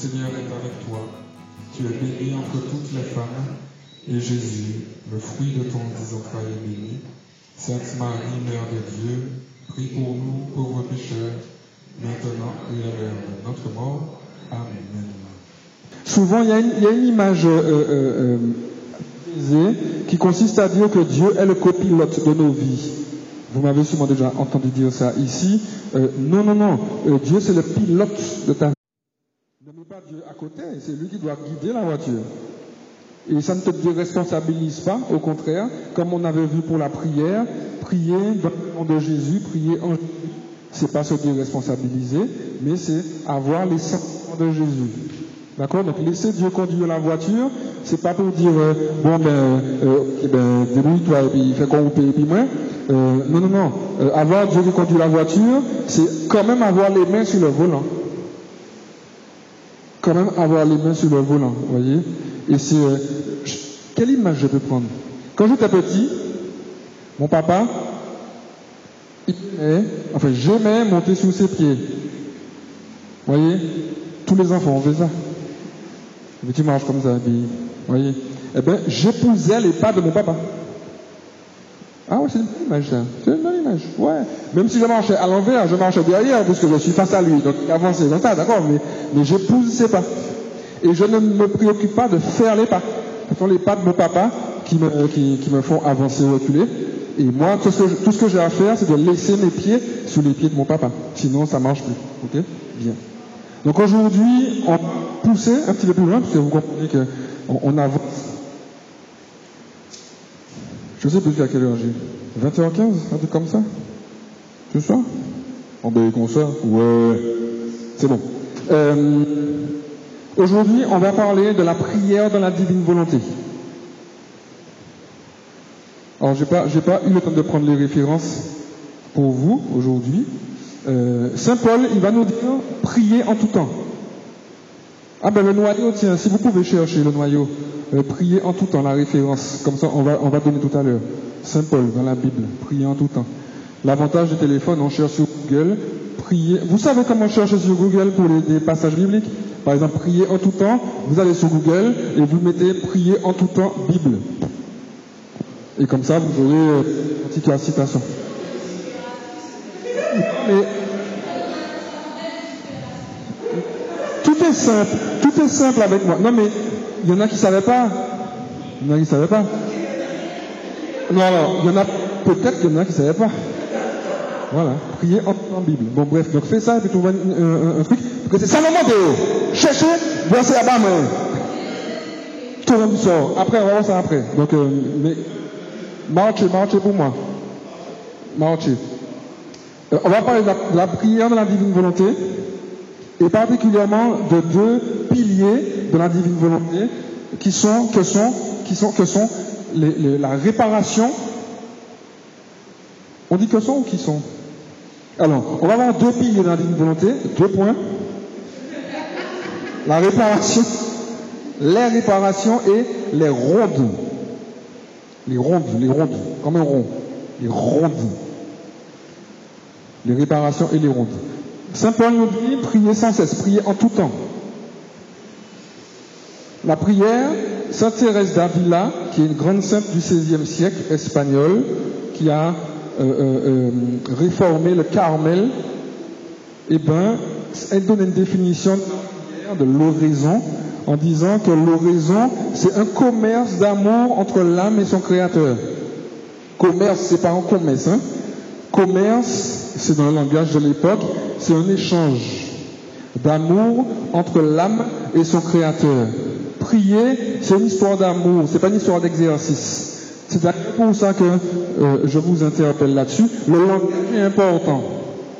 Seigneur est avec toi. Tu es bénie entre toutes les femmes, et Jésus, le fruit de ton entrailles, est béni. Sainte Marie, Mère de Dieu, prie pour nous pauvres pécheurs, maintenant et à l'heure de notre mort. Amen. Souvent, il y a une, image euh, euh, euh, qui consiste à dire que Dieu est le copilote de nos vies. Vous m'avez sûrement déjà entendu dire ça ici. Non, non, non. Dieu, c'est le pilote de ta vie. Ne mets pas Dieu à côté, c'est lui qui doit guider la voiture. Et ça ne te déresponsabilise pas, au contraire, comme on avait vu pour la prière, prier dans le nom de Jésus, prier en c'est pas se déresponsabiliser, mais c'est avoir les sentiments de Jésus. D'accord? Donc laisser Dieu conduire la voiture, c'est pas pour dire euh, bon ben, euh, eh ben débrouille-toi et puis fais paye et puis moi. Euh, non non non. Euh, avoir Dieu qui conduit la voiture, c'est quand même avoir les mains sur le volant. Quand même avoir les mains sur le volant, vous voyez. Et c'est euh, quelle image je peux prendre? Quand j'étais petit, mon papa, il aimait, enfin j'aimais monter sur ses pieds. Vous voyez? Tous les enfants ont fait ça. Puis tu marches comme ça, puis, voyez Eh bien, j'épousais les pas de mon papa. Ah ouais, c'est une bonne image, ça. C'est une bonne image. Ouais. Même si je marchais à l'envers, je marchais derrière, parce que je suis face à lui. Donc, avancer dans d'accord, mais, mais j'épouse ses pas. Et je ne me préoccupe pas de faire les pas. Ce sont les pas de mon papa qui me, qui, qui me font avancer, reculer. Et moi, tout ce, que, tout ce que j'ai à faire, c'est de laisser mes pieds sous les pieds de mon papa. Sinon, ça marche plus. Ok? Bien. Donc aujourd'hui, on pousser un petit peu plus loin, parce que vous comprenez qu'on on avance. Je sais plus à quelle heure j'ai. 20h15, un truc comme ça? C'est ça? On ben comme ça? Ouais. C'est bon. Euh, aujourd'hui, on va parler de la prière dans la divine volonté. Alors, j'ai pas, pas eu le temps de prendre les références pour vous aujourd'hui. Euh, Saint Paul, il va nous dire prier en tout temps. Ah ben le noyau, tiens, si vous pouvez chercher le noyau, euh, prier en tout temps, la référence, comme ça on va, on va donner tout à l'heure. Saint Paul dans la Bible, prier en tout temps. L'avantage du téléphone, on cherche sur Google, prier. Vous savez comment chercher sur Google pour les, des passages bibliques? Par exemple, prier en tout temps, vous allez sur Google et vous mettez prier en tout temps Bible. Et comme ça, vous aurez euh, une petite citation. Tout est simple, tout est simple avec moi. Non mais il y en a qui ne savaient pas. Il y en a qui ne savaient pas. Non, alors, il y en a peut-être qu'il y en a qui ne savaient pas. Voilà, prier en, Bible. Bon bref, donc fais ça et puis vois un, un- truc. Parce que c'est Salomon de chercher, verset à bas, mais tout le monde sort. Après, on va voir ça après. Donc, euh, mais marchez, marchez pour moi. Marchez. Euh, on va parler de la, de la prière de la divine volonté et particulièrement de deux piliers de la divine volonté qui sont que sont qui sont que sont la réparation. On dit que sont ou qui sont? Alors, on va avoir deux piliers de la divine volonté, deux points. La réparation, les réparations et les rondes. Les rondes, les rondes, comme un rond. Les rondes. Les réparations et les rondes. Saint Paul nous dit prier sans cesse, prier en tout temps. La prière, Sainte Thérèse d'Avila, qui est une grande sainte du XVIe siècle espagnole, qui a euh, euh, euh, réformé le Carmel, eh ben, elle donne une définition de l'oraison, en disant que l'oraison, c'est un commerce d'amour entre l'âme et son créateur. Commerce, c'est pas un commerce, hein. Commerce, c'est dans le langage de l'époque, c'est un échange d'amour entre l'âme et son créateur. Prier, c'est une histoire d'amour, c'est pas une histoire d'exercice. C'est pour ça que euh, je vous interpelle là-dessus. Le langage est important.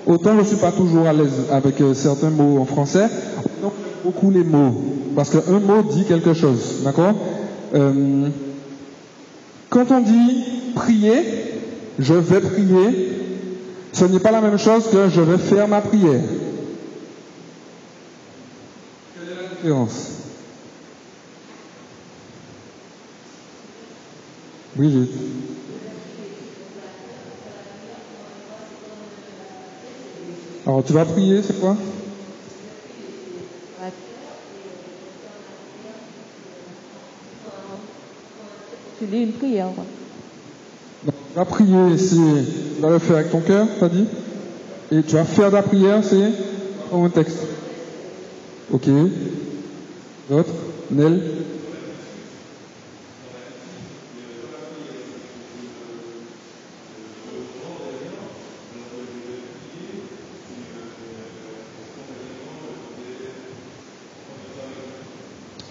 Autant je ne suis pas toujours à l'aise avec euh, certains mots en français, autant beaucoup les mots. Parce qu'un mot dit quelque chose. D'accord? Euh, Quand on dit prier, je vais prier, ce n'est pas la même chose que je vais faire ma prière. Quelle est la différence? Brigitte. Alors tu vas prier, c'est quoi? Tu lis une prière. Donc, vas prier, c'est, vas le faire avec ton cœur, t'as dit? Et tu vas faire de la prière, c'est dans un texte. Ok. D'autres? Nel?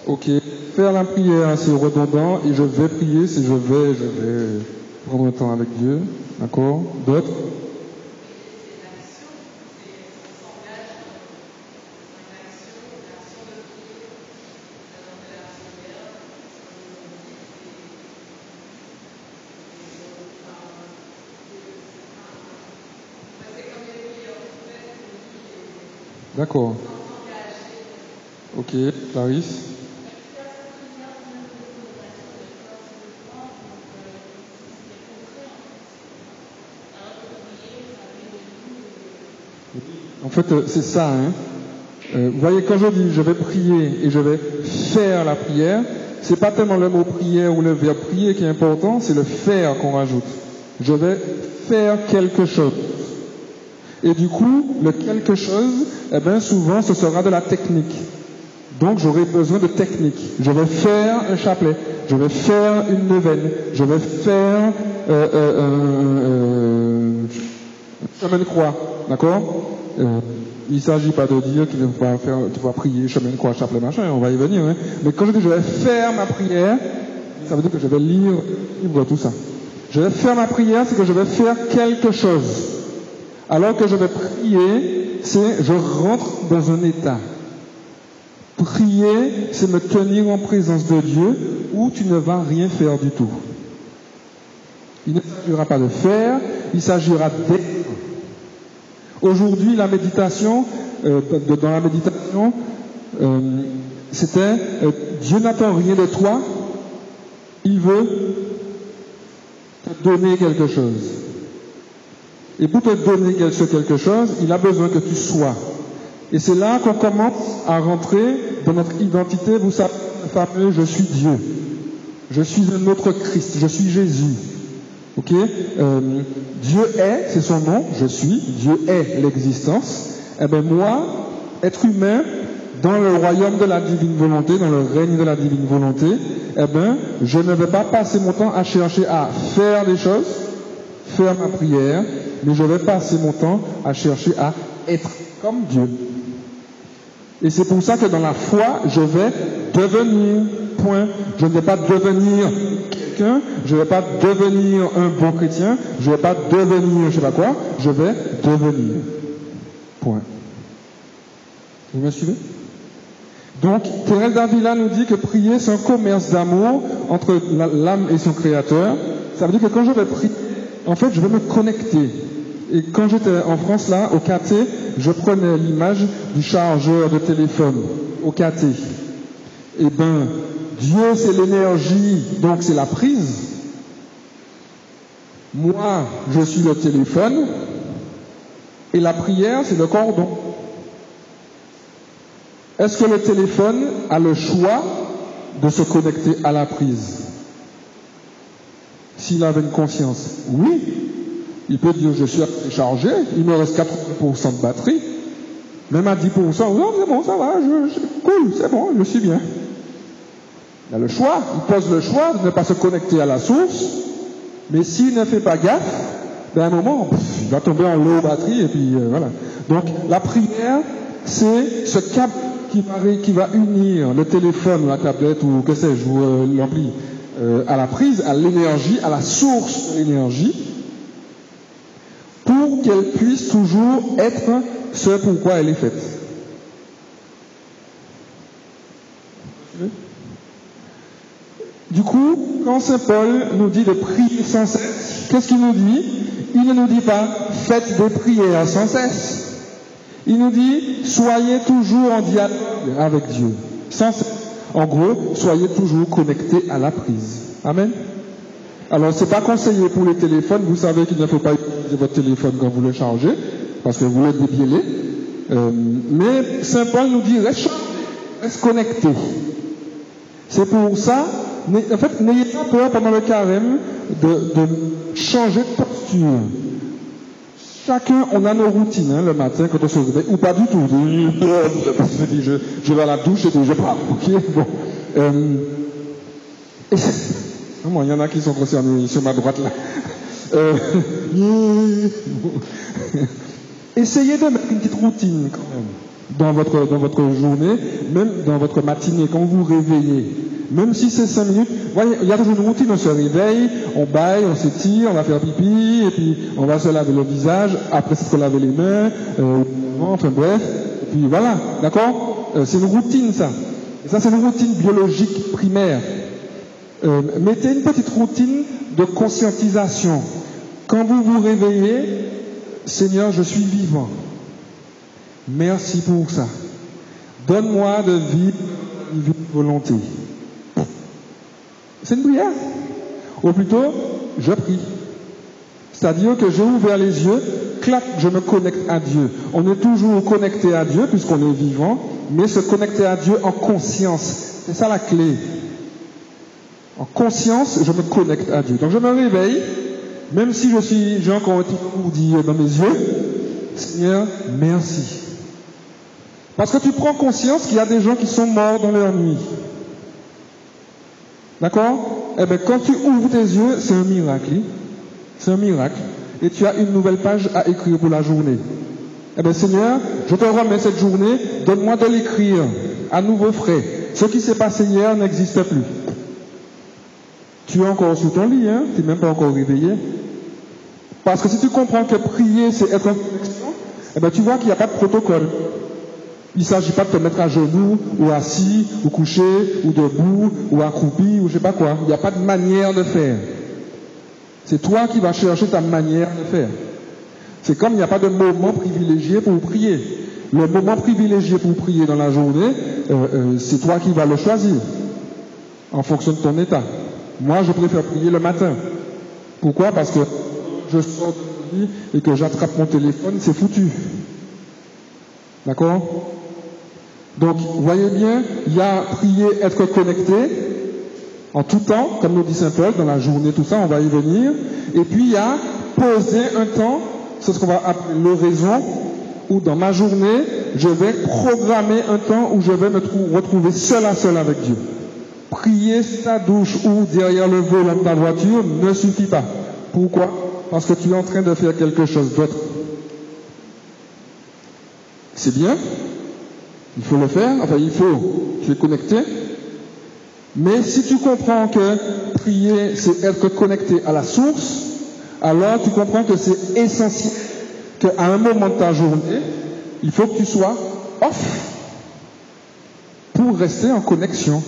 Ok. Faire la prière, c'est redondant. Et je vais prier, c'est je vais, je vais prendre le temps avec Dieu. D'accord D'autres D'accord. Ok, Clarisse fait, euh, c'est ça. Hein. Euh, vous voyez, quand je dis je vais prier et je vais faire la prière, c'est pas tellement le mot prière ou le verbe prier qui est important, c'est le faire qu'on rajoute. Je vais faire quelque chose. Et du coup, le quelque chose, eh bien, souvent, ce sera de la technique. Donc, j'aurai besoin de technique. Je vais faire un chapelet. Je vais faire une neuvaine. Je vais faire euh, euh, euh, chemin de croix. D'accord? Euh, Il ne s'agit pas de dire qu'il va faire, tu vas prier chemin de croix, chapelet, machin. On va y venir. Hein. Mais quand je dis je vais faire ma prière, ça veut dire que je vais lire, lire tout ça. Je vais faire ma prière, c'est que je vais faire quelque chose. Alors que je vais prier, c'est je rentre dans un état. Prier, c'est me tenir en présence de Dieu où tu ne vas rien faire du tout. Il ne s'agira pas de faire, il s'agira d'être. Aujourd'hui, la méditation, euh, dans la méditation, euh, c'était euh, Dieu n'attend rien de toi, il veut te donner quelque chose. Et pour te donner ce quelque chose, il a besoin que tu sois. Et c'est là qu'on commence à rentrer dans notre identité. Vous savez, le fameux je suis Dieu. Je suis un autre Christ. Je suis Jésus. Ok euh, Dieu est, c'est son nom. Je suis. Dieu est l'existence. Eh bien moi, être humain, dans le royaume de la divine volonté, dans le règne de la divine volonté, eh bien, je ne vais pas passer mon temps à chercher à faire des choses, faire ma prière, mais je vais passer mon temps à chercher à être comme Dieu. Et c'est pour ça que dans la foi, je vais devenir, point. Je ne vais pas devenir je ne vais pas devenir un bon chrétien, je ne vais pas devenir je sais pas quoi, je vais devenir. Point. Vous me suivez? Donc, Thérèse d'Avila nous dit que prier, c'est un commerce d'amour entre l'âme et son créateur. Ça veut dire que quand je vais prier, en fait, je vais me connecter. Et quand j'étais en France, là, au KT, je prenais l'image du chargeur de téléphone au KT. Eh ben, Dieu, c'est l'énergie, donc c'est la prise. Moi, je suis le téléphone. Et la prière, c'est le cordon. Est-ce que le téléphone a le choix de se connecter à la prise? S'il avait une conscience, oui. Il peut dire je suis chargé, il me reste 80% de batterie. Même à 10%, non, c'est bon, ça va, cool, c'est bon, je suis bien. Il a le choix, il pose le choix de ne pas se connecter à la source, mais s'il ne fait pas gaffe, ben à un moment, il va tomber en low batterie et puis euh, voilà. Donc la prière, c'est ce câble qui va, unir le téléphone, la tablette ou que sais-je, ou euh, l'ampli, euh, à la prise, à l'énergie, à la source de l'énergie, pour qu'elle puisse toujours être ce pourquoi elle est faite. Du coup, quand Saint Paul nous dit de prier sans cesse, qu'est-ce qu'il nous dit? Il ne nous dit pas faites des prières sans cesse. Il nous dit soyez toujours en dialogue avec Dieu. Sans cesse. En gros, soyez toujours connectés à la prise. Amen. Alors, c'est pas conseillé pour les téléphones. Vous savez qu'il ne faut pas utiliser votre téléphone quand vous le chargez, parce que vous l'êtes débiellé. Euh, mais Saint Paul nous dit reste reste connecté. C'est pour ça, en fait, n'ayez pas peur pendant le carême de, changer de posture. Chacun, on a nos routines hein, le matin quand on se réveille, ou pas du tout. Je, vais à la douche et je pars. Ok, bon. Euh, et il y en a qui sont concernés sur ma droite là. Euh, essayez de mettre une petite routine quand même dans votre, dans votre journée, même dans votre matinée, quand vous vous réveillez. Même si c'est cinq minutes, voyez, il y a toujours une routine, on se réveille, on baille, on s'étire, on va faire pipi, et puis on va se laver le visage, après s'être laver les mains, euh, enfin bref, et puis voilà, d'accord? Euh, C'est une routine ça. Ça c'est une routine biologique primaire. Euh, mettez une petite routine de conscientisation. Quand vous vous réveillez, Seigneur, je suis vivant. Merci pour ça. Donne-moi de vivre une volonté. C'est une prière. Ou plutôt, je prie. C'est-à-dire que j'ai ouvert les yeux, clac, je me connecte à Dieu. On est toujours connecté à Dieu puisqu'on est vivant, mais se connecter à Dieu en conscience. C'est ça la clé. En conscience, je me connecte à Dieu. Donc je me réveille, même si je suis, j'ai encore un petit dit dans mes yeux, Seigneur, merci. Parce que tu prends conscience qu'il y a des gens qui sont morts dans leur nuit. D'accord? Eh bien, quand tu ouvres tes yeux, c'est un miracle. C'est un miracle. Et tu as une nouvelle page à écrire pour la journée. Eh bien, Seigneur, je te remets cette journée, donne-moi de l'écrire à nouveau frais. Ce qui s'est passé hier n'existe plus. Tu es encore sous ton lit, hein tu n'es même pas encore réveillé. Parce que si tu comprends que prier, c'est être en connexion, eh bien, tu vois qu'il n'y a pas de protocole. Il ne s'agit pas de te mettre à genoux, ou assis, ou couché, ou debout, ou accroupi, ou je sais pas quoi. Il n'y a pas de manière de faire. C'est toi qui vas chercher ta manière de faire. C'est comme il n'y a pas de moment privilégié pour prier. Le moment privilégié pour prier dans la journée, euh, euh, c'est toi qui vas le choisir, en fonction de ton état. Moi, je préfère prier le matin. Pourquoi? Parce que je sors de lit et que j'attrape mon téléphone, c'est foutu. D'accord? Donc, voyez bien, il y a prier, être connecté en tout temps, comme nous dit Saint Paul, dans la journée, tout ça, on va y venir. Et puis, il y a poser un temps, c'est ce qu'on va appeler l'oraison, où dans ma journée, je vais programmer un temps où je vais me retrouver seul à seul avec Dieu. Prier sa douche ou derrière le volant de ta voiture ne suffit pas. Pourquoi? Parce que tu es en train de faire quelque chose d'autre. C'est bien, il faut le faire, enfin il faut, tu es connecté. Mais si tu comprends que prier, c'est être connecté à la source, alors tu comprends que c'est essentiel qu'à un moment de ta journée, il faut que tu sois off pour rester en connexion.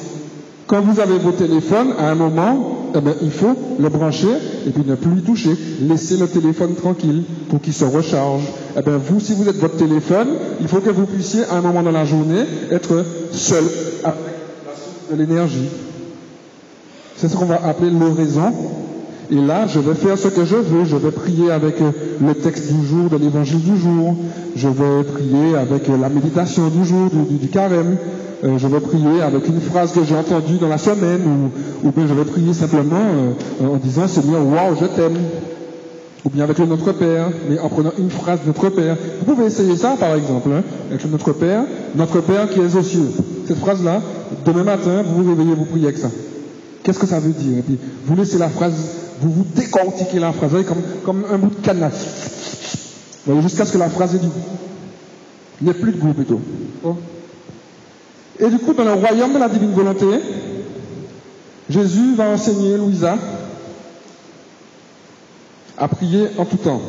Quand vous avez vos téléphones, à un moment, eh bien, il faut le brancher et puis ne plus y toucher. Laissez le téléphone tranquille pour qu'il se recharge. Eh bien, vous, si vous êtes votre téléphone, il faut que vous puissiez, à un moment dans la journée, être seul avec la source de l'énergie. C'est ce qu'on va appeler l'oraison. Et là, je vais faire ce que je veux. Je vais prier avec le texte du jour, de l'évangile du jour. Je vais prier avec la méditation du jour, du, carême. Euh, je vais prier avec une phrase que j'ai entendue dans la semaine, ou, bien je vais prier simplement euh, en disant Seigneur, waouh, je t'aime. Ou bien avec le Notre Père, mais en prenant une phrase de Notre Père. Vous pouvez essayer ça, par exemple, hein, avec le Notre Père, Notre Père qui est aux cieux. Cette phrase-là, demain matin, vous vous réveillez, vous priez avec ça. Qu'est-ce que ça veut dire? Et puis, vous laissez la phrase, vous vous décortiquez la phrase, comme, comme un bout de canne Vous jusqu'à ce que la phrase ait du goût. Il n'y a plus de goût, plutôt. Et du coup, dans le royaume de la divine volonté, Jésus va enseigner Louisa à prier en tout temps.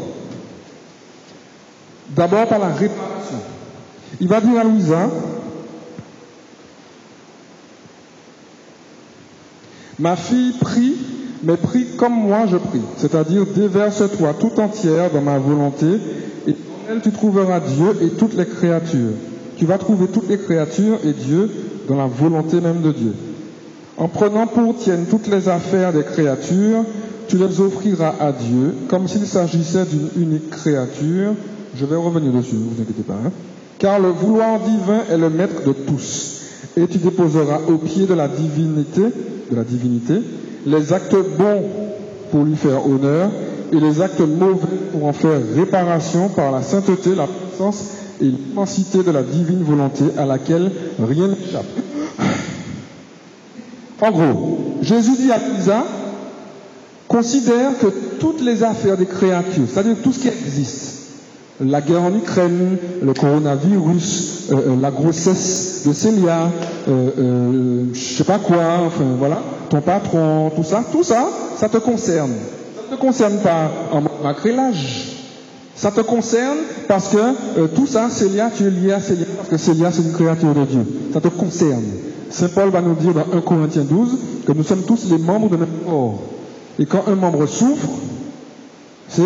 D'abord par la réparation. Il va dire à Louisa, ma fille prie, mais prie comme moi je prie. C'est-à-dire déverse-toi tout entière dans ma volonté et en elle tu trouveras Dieu et toutes les créatures. Tu vas trouver toutes les créatures et Dieu dans la volonté même de Dieu. En prenant pour tienne toutes les affaires des créatures, tu les offriras à Dieu comme s'il s'agissait d'une unique créature. Je vais revenir dessus, ne vous inquiétez pas. Hein. Car le vouloir divin est le maître de tous. et tu déposeras au pied de la divinité, de la divinité, les actes bons pour lui faire honneur et les actes mauvais pour en faire réparation par la sainteté, la puissance et l'immensité de la divine volonté à laquelle rien n'échappe. En gros, Jésus dit à Lisa, considère que toutes les affaires des créatures, c'est-à-dire tout ce qui existe, la guerre en Ukraine, le coronavirus, euh, euh, la grossesse de Célia, euh, euh, je sais pas quoi, enfin voilà, ton patron, tout ça, tout ça, ça te concerne. Ça ne te concerne pas en malgré l'âge. Ça te concerne parce que euh, tout ça, Célia, tu es lié à Célia, parce que Célia, c'est une créature de Dieu. Ça te concerne. Saint Paul va nous dire dans 1 Corinthiens 12 que nous sommes tous les membres de notre corps. Et quand un membre souffre, c'est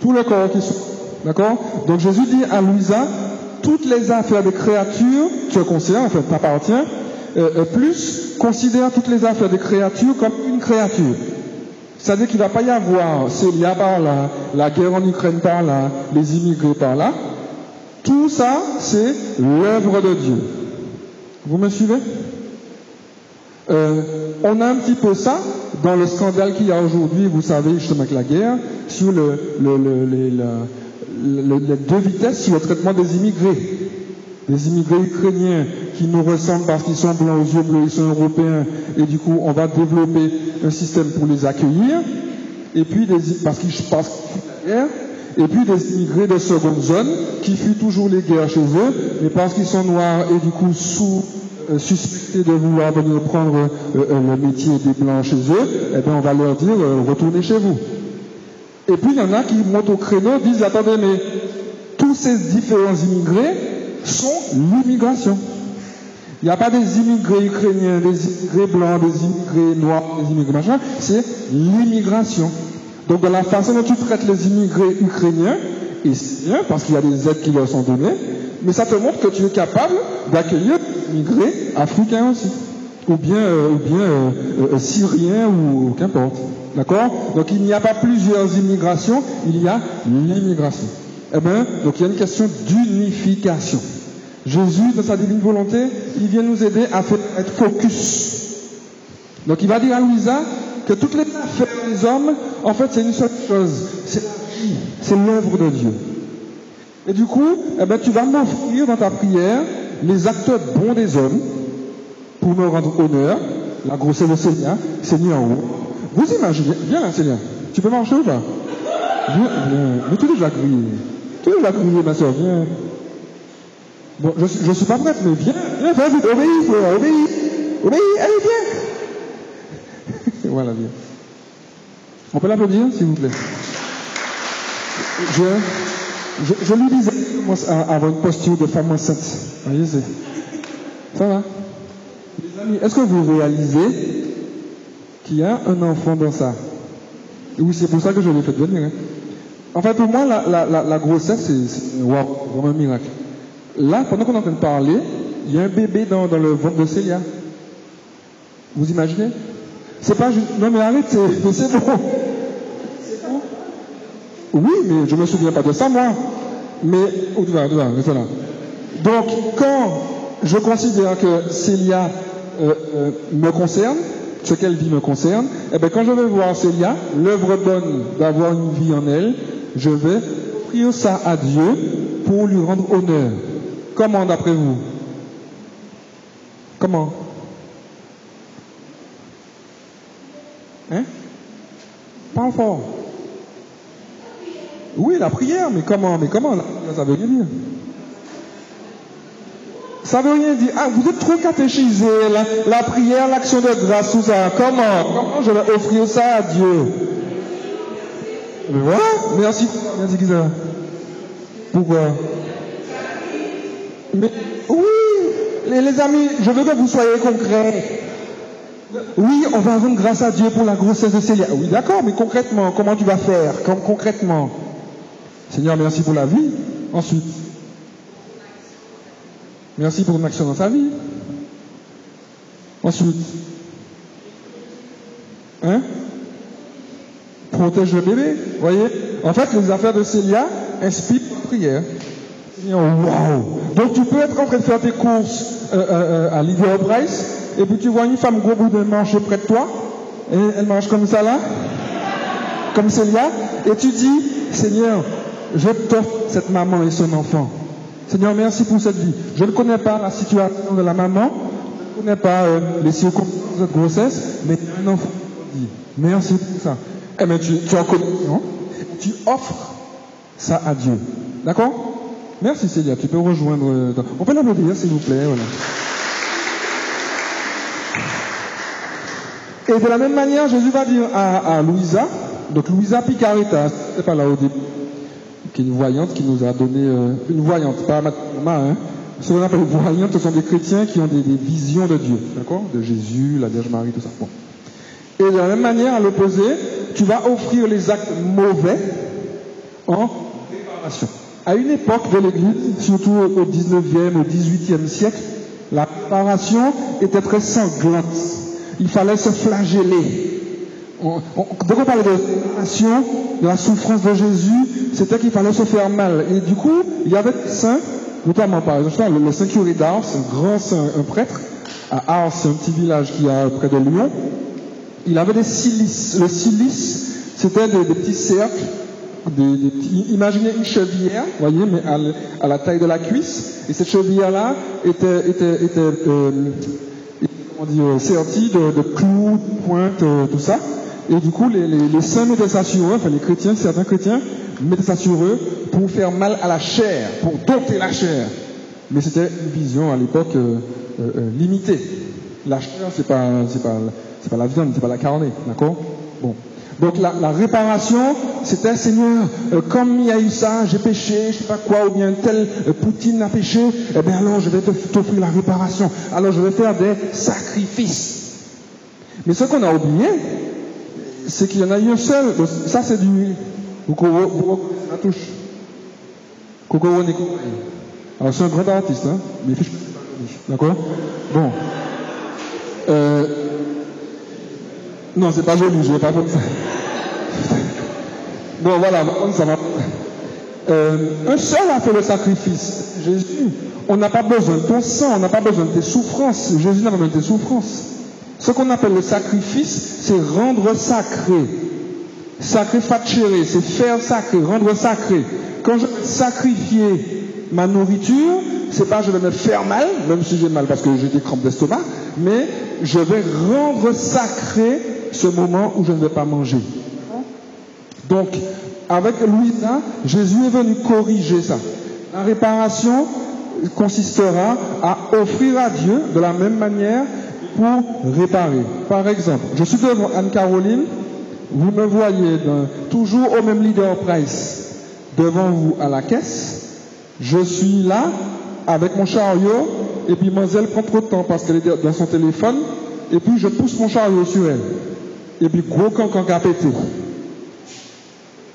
tout le corps qui souffre. D'accord? Donc Jésus dit à Louisa, toutes les affaires des créatures te concernent, en fait, t'appartient, euh, euh, plus considère toutes les affaires des créatures comme une créature. C'est-à-dire qu'il ne va pas y avoir Célia par là, la guerre en Ukraine par là, les immigrés par là. Tout ça, c'est l'œuvre de Dieu. Vous me suivez? Euh, On a un petit peu ça dans le scandale qu'il y a aujourd'hui, vous savez, justement avec la guerre, sur le, le, le, les, le- le- les deux vitesses sur le traitement des immigrés. Les immigrés ukrainiens qui nous ressemblent parce qu'ils sont blancs aux yeux bleus, ils sont européens, et du coup on va développer un système pour les accueillir, et puis des, parce qu'ils fuient la guerre, et puis des immigrés de seconde zone qui fuient toujours les guerres chez eux, mais parce qu'ils sont noirs et du coup sous euh, suspectés de vouloir venir prendre euh, euh, le métier des blancs chez eux, eh bien on va leur dire retournez chez vous. Et puis il y en a qui montent au créneau, disent attendez mais tous ces différents immigrés sont l'immigration. Il n'y a pas des immigrés ukrainiens, des immigrés blancs, des immigrés noirs, des immigrés machin, c'est l'immigration. Donc de la façon dont tu traites les immigrés ukrainiens, parce qu'il y a des aides qui leur sont données, mais ça te montre que tu es capable d'accueillir des immigrés africains aussi, ou bien, euh, ou bien euh, euh, syriens ou qu'importe. D'accord? Donc il n'y a pas plusieurs immigrations, il y a l'immigration. Eh bien, donc il y a une question d'unification. Jésus, dans sa divine volonté, il vient nous aider à être focus. Donc il va dire à Louisa que toutes les affaires des hommes, en fait, c'est une seule chose. C'est la vie, c'est l'œuvre de Dieu. Et du coup, eh ben, tu vas m'offrir dans ta prière les actes bons des hommes pour me rendre honneur, la grossesse de Seigneur, Seigneur en haut. Vous imaginez, viens là, Seigneur. Tu peux marcher ou pas? Viens, viens. Es déjà grillé. Es déjà grillé, ma soeur, viens. Bon, je, je suis pas prête, mais viens, viens, viens vite, obéis, frère, obéis, obéis, allez, viens. voilà, viens. On peut l'applaudir, s'il vous plaît? Je, je, je lui disais à avoir une posture de femme enceinte. Voyez, c'est. Ça va? Les amis, est-ce que vous réalisez qu'il y a un enfant dans ça? Oui, c'est pour ça que je l'ai fait venir. hein. En fait, pour moi, la, la, la, grossesse, c'est vraiment un miracle. Là, pendant qu'on est en train de parler, il y a un bébé dans, le ventre de Célia. Vous imaginez? C'est pas juste. Non, mais arrêtez, mais c'est bon. Oui, mais je me souviens pas de ça, moi. Mais. Donc, quand je considère que Célia euh, euh, me concerne, ce qu'elle vit me concerne, eh bien, quand je vais voir Célia, l'œuvre bonne d'avoir une vie en elle, je vais offrir ça à Dieu pour lui rendre honneur. Comment d'après vous? Comment? Hein? Parle fort. Oui, la prière, mais comment Mais comment? Ça veut rien dire. Ça veut rien dire. Ah, vous êtes trop catéchisé. La, la prière, l'action de grâce, tout ça. Comment? Comment je vais offrir ça à Dieu? Voilà. Merci. Merci, Gisela. Pourquoi? Mais oui, les, amis, je veux que vous soyez concrets. Oui, on va rendre grâce à Dieu pour la grossesse de Célia. Oui, d'accord, mais concrètement, comment tu vas faire? Comme concrètement? Seigneur, merci pour la vie. Ensuite, merci pour ton action dans sa vie. Ensuite, hein? Protège le bébé. Voyez En fait, les affaires de Célia inspirent la prière. Waouh Donc tu peux être en train de faire tes courses euh, euh, euh, à Leader Price, et puis tu vois une femme gros bout de marcher près de toi, et elle marche comme ça là, comme Célia, et tu dis, Seigneur, je t'offre cette maman et son enfant. Seigneur, merci pour cette vie. Je ne connais pas la situation de la maman, je ne connais pas euh, les circonstances de grossesse, mais un enfant dit, merci pour ça. Eh bien, tu, en non? Tu offres ça à Dieu. D'accord? Merci Célia, tu peux rejoindre. euh, On peut l'applaudir, s'il vous plaît. Voilà. Et de la même manière, Jésus va dire à, Louisa, donc Louisa Picaretta, c'est pas qui est une voyante qui nous a donné, euh, une voyante, pas ma hein. Ce qu'on appelle voyante, ce sont des chrétiens qui ont des, des visions de Dieu, d'accord? De Jésus, la Vierge Marie, tout ça. Bon. Et de la même manière, à l'opposé, tu vas offrir les actes mauvais en réparation. À une époque de l'Église, surtout au 19e, au 18e siècle, la réparation était très sanglante. Il fallait se flageller. On, on, dès parlait de réparation, de la souffrance de Jésus, c'était qu'il fallait se faire mal. Et du coup, il y avait des saints, notamment par exemple, le, saint curé d'Ars, un grand saint, un prêtre, à Ars, un petit village qui a près de Lyon, il avait des silices. Le silice, c'était des, petits cercles, imaginez une chevillère, voyez, mais à, la taille de la cuisse, et cette chevillère-là était, était, était euh, comment dire, sertie de, de clous, pointes, euh, tout ça. Et du coup, les, saints mettaient ça sur eux, enfin les chrétiens, certains chrétiens, mettaient ça sur eux pour faire mal à la chair, pour dompter la chair. Mais c'était une vision à l'époque euh, euh, limitée. La chair, c'est pas, c'est pas, c'est pas la viande, c'est pas la carne, d'accord? Bon. Donc la, la réparation, c'était Seigneur, euh, comme il y a eu ça, j'ai péché, je sais pas quoi, ou bien tel euh, Poutine a péché, eh bien alors je vais t'offrir la réparation. Alors je vais faire des sacrifices. Mais ce qu'on a oublié, c'est qu'il y en a eu un seul. Ça c'est du. La touche. Kokoro. Alors c'est un grand artiste, hein, mais D'accord? Bon. Euh, non, c'est pas joli, je vais pas comme ça. Bon, voilà, ça va. Euh, un seul a fait le sacrifice, Jésus. On n'a pas besoin de ton sang, on n'a pas besoin de tes souffrances. Jésus n'a pas besoin de tes souffrances. Ce qu'on appelle le sacrifice, c'est rendre sacré. Sacré facere, c'est faire sacré, rendre sacré. Quand je vais sacrifier ma nourriture, c'est pas je vais me faire mal, même si j'ai mal parce que j'ai des crampes d'estomac, mais je vais rendre sacré ce moment où je ne vais pas manger. Donc, avec Louisa, Jésus est venu corriger ça. La réparation consistera à offrir à Dieu de la même manière pour réparer. Par exemple, je suis devant Anne-Caroline, vous me voyez toujours au même leader price devant vous à la caisse. Je suis là avec mon chariot et puis Mademoiselle prend trop de temps parce qu'elle est dans son téléphone et puis je pousse mon chariot sur elle. Et puis gros cancan qui a pété.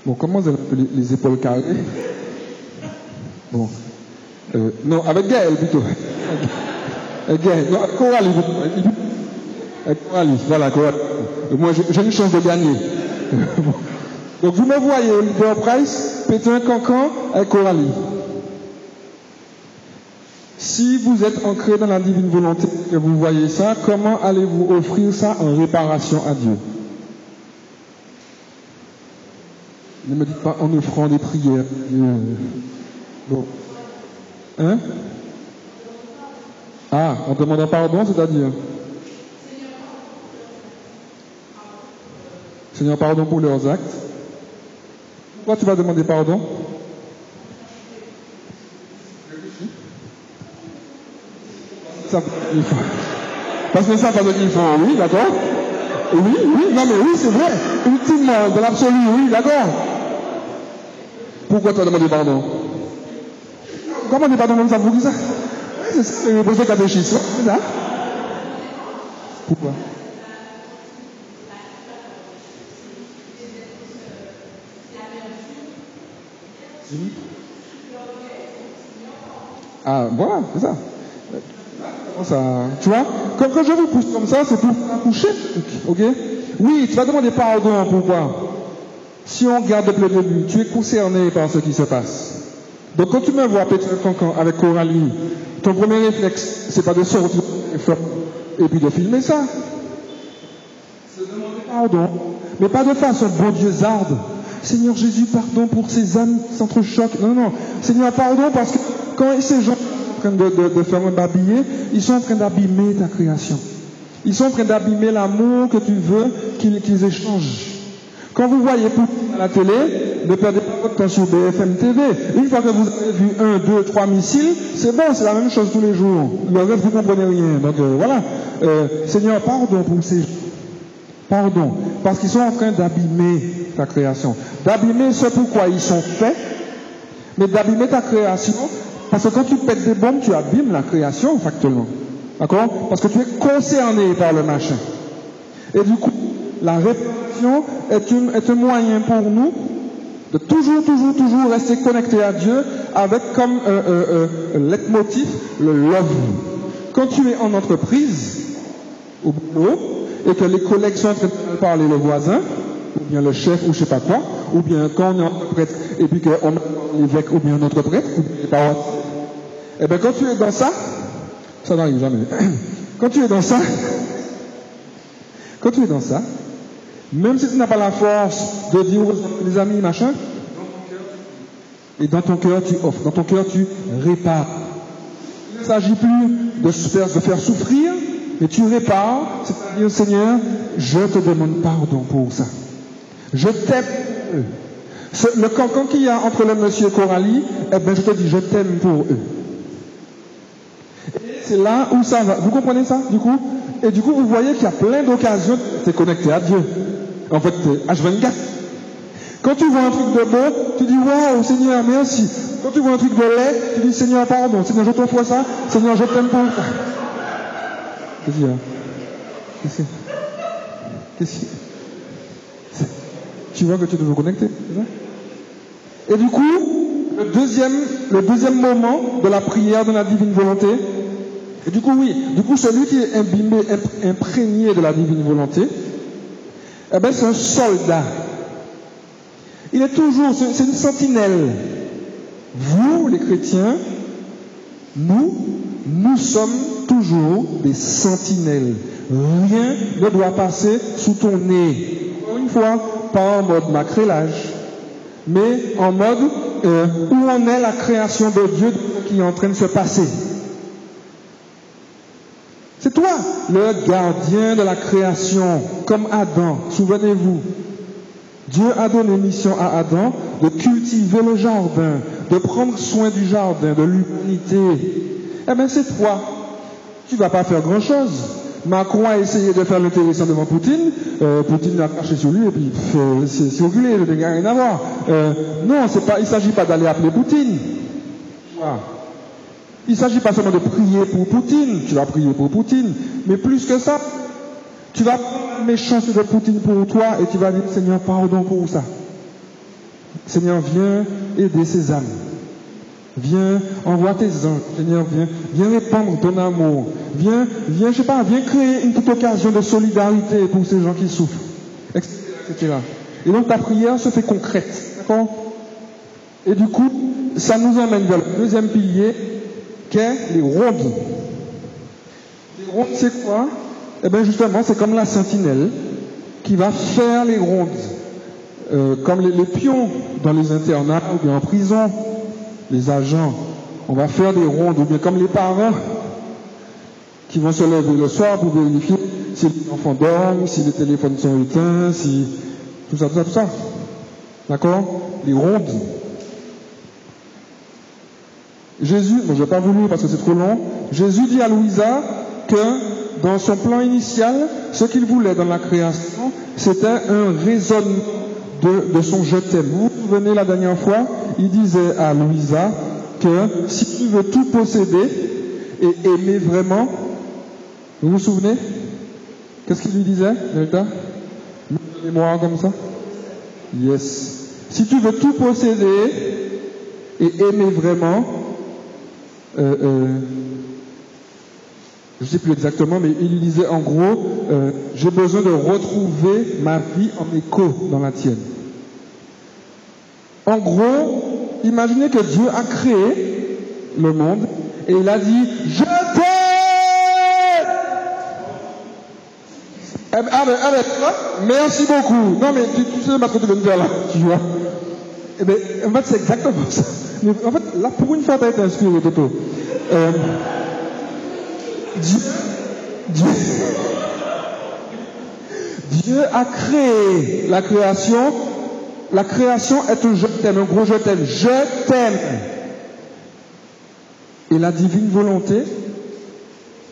Bon, comment vous les, les épaules carrées? Bon. Euh, non, avec Gaël plutôt. Avec Gaël. Coralie. Coralie, voilà, Coralie. Euh, Moi, j'ai une chance de gagner. Donc, vous me voyez, Leader Price, péter un cancan avec Coralie. Si vous êtes ancré dans la divine volonté et vous voyez ça, comment allez-vous offrir ça en réparation à Dieu? Ne me dites pas en offrant des prières. Bon. Hein? Ah, en demandant pardon, c'est-à-dire? Seigneur, pardon pour leurs actes. Pourquoi tu vas demander pardon? Ça, il faut- Parce que ça, ça veut dire qu'il faut, oui, d'accord. Oui, oui, non mais oui, c'est vrai. Ultimement, de l'absolu, oui, d'accord. Pourquoi tu as demandé pardon? Comment on dans le ça pour qui ça? C'est ça, c'est besoin catéchisme, c'est ça. Pourquoi? Ah, voilà, c'est ça. Tu vois quand, quand je vous pousse comme ça, c'est pour coucher, ok? Oui, tu vas demander pardon, pourquoi Si on regarde depuis le début, tu es concerné par ce qui se passe. Donc quand tu me vois péter avec Coralie, ton premier réflexe, c'est pas de sortir et puis de filmer ça. C'est demander pardon, mais pas de façon bon Dieu zarde. Seigneur Jésus, pardon pour ces âmes qui s'entrechoquent. Non, non. Seigneur, pardon parce que quand ces gens train de, faire un babiller, ils sont en train d'abîmer ta création. Ils sont en train d'abîmer l'amour que tu veux qu'ils échangent. Quand vous voyez Poutine à la télé, ne perdez pas votre temps sur BFM TV. Une fois que vous avez vu un, deux, trois missiles, c'est bon, c'est la même chose tous les jours. Le reste, vous ne comprenez rien. Donc euh, voilà. Euh, Seigneur, pardon pour ces gens. Pardon. Parce qu'ils sont en train d'abîmer ta création. D'abîmer ce pourquoi ils sont faits, mais d'abîmer ta création. Parce que quand tu pètes des bombes, tu abîmes la création, factuellement. D'accord? Parce que tu es concerné par le machin. Et du coup, la réparation est, une, est un moyen pour nous de toujours, toujours, toujours rester connecté à Dieu avec comme euh, euh, euh, leitmotiv le love. Quand tu es en entreprise, au boulot, et que les collègues sont en train de parler le voisin, ou bien le chef, ou je sais pas quoi, ou bien quand on est entre prêtre, et puis qu'on ou bien notre prêtre, ou bien les eh bien quand tu es dans ça, ça n'arrive jamais. Quand tu es dans ça, quand tu es dans ça, même si tu n'as pas la force de dire aux amis, machin, et dans ton cœur tu offres, dans ton cœur tu répares. Il ne s'agit plus de faire, de faire souffrir, mais tu répares, c'est-à-dire Seigneur, je te demande pardon pour ça. Je t'aime. Le cancan qu'il y a entre le monsieur Coralie, eh bien je te dis, je t'aime pour eux. C'est là où ça va. Vous comprenez ça, du coup? Et du coup, vous voyez qu'il y a plein d'occasions de te connecter à Dieu. En fait, H24. Quand tu vois un truc de beau, tu dis Waouh, Seigneur, merci. Quand tu vois un truc de lait, tu dis Seigneur, pardon. Seigneur, je t'offre ça. Seigneur, je t'aime pour ça. Qu'est-ce Qu'est-ce Qu'est-ce Tu vois que tu dois connecter, Et du coup, le deuxième, le deuxième moment de la prière de la divine volonté, et du coup, oui, du coup, celui qui est imbibé, imprégné de la divine volonté, eh bien, c'est un soldat. Il est toujours, c'est une sentinelle. Vous, les chrétiens, nous, nous sommes toujours des sentinelles. Rien ne doit passer sous ton nez. Encore une fois, pas en mode macrélage, mais en mode euh, où en est la création de Dieu qui est en train de se passer? C'est toi, le gardien de la création, comme Adam. Souvenez-vous, Dieu a donné mission à Adam de cultiver le jardin, de prendre soin du jardin, de l'humanité. Eh bien, c'est toi. Tu vas pas faire grand-chose. Macron a essayé de faire l'intéressant devant Poutine. Euh, Poutine a craché sur lui et puis c'est circulé, je n'ai rien à voir. Euh, non, il ne s'agit pas d'aller appeler Poutine. Il ne s'agit pas seulement de prier pour Poutine, tu vas prier pour Poutine, mais plus que ça, tu vas prendre la méchanceté de Poutine pour toi et tu vas dire Seigneur, pardon pour ça. Seigneur, viens aider ces âmes. Viens, envoie tes anges. Seigneur, viens, viens répandre ton amour. Viens, viens, je sais pas, viens créer une petite occasion de solidarité pour ces gens qui souffrent. Etc. Et donc ta prière se fait concrète. D'accord? Et du coup, ça nous emmène vers le deuxième pilier, qu'est les rondes. Les rondes, c'est quoi? Eh bien, justement, c'est comme la sentinelle qui va faire les rondes. Euh, comme les, pions dans les internats ou bien en prison, les agents, on va faire des rondes, bien comme les parents qui vont se lever le soir pour vérifier si les enfants dorment, si les téléphones sont éteints, si tout ça, tout ça, tout ça. D'accord? Les rondes. Jésus, bon, je ne vais pas vous lire parce que c'est trop long. Jésus dit à Louisa que dans son plan initial, ce qu'il voulait dans la création, c'était un raisonnement de, son je. Vous vous souvenez la dernière fois, il disait à Louisa que si tu veux tout posséder et aimer vraiment, vous vous souvenez? Qu'est-ce qu'il lui disait, Delta? Mémoire comme ça? Yes. Si tu veux tout posséder et aimer vraiment, euh, euh, je ne sais plus exactement, mais il disait en gros, euh, j'ai besoin de retrouver ma vie en écho dans la tienne. En gros, imaginez que Dieu a créé le monde et il a dit Je t'aime eh ben, merci beaucoup. Non mais tu, sais ma que tu viens de faire là, tu vois. Eh ben, en fait, c'est exactement ça. Mais en fait, là, pour une fois, tu as été inspiré, Toto. Euh, Dieu, a créé la création. La création est un je t'aime, un gros je t'aime. Je t'aime. Et la divine volonté,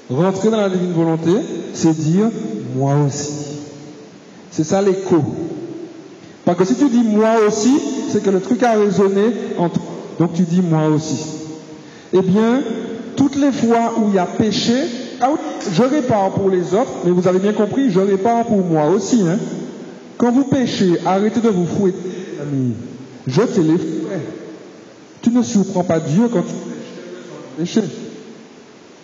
rentrer dans la divine volonté, c'est dire moi aussi. C'est ça l'écho. Parce que si tu dis moi aussi, c'est que le truc a résonné entre. Donc tu dis moi aussi. Eh bien, toutes les fois où il y a péché, ah je répare pour les autres, mais vous avez bien compris, je répare pour moi aussi. Hein. Quand vous péchez, arrêtez de vous fouetter, amis. Jetez les fouets. Tu ne surprends pas Dieu quand tu péches.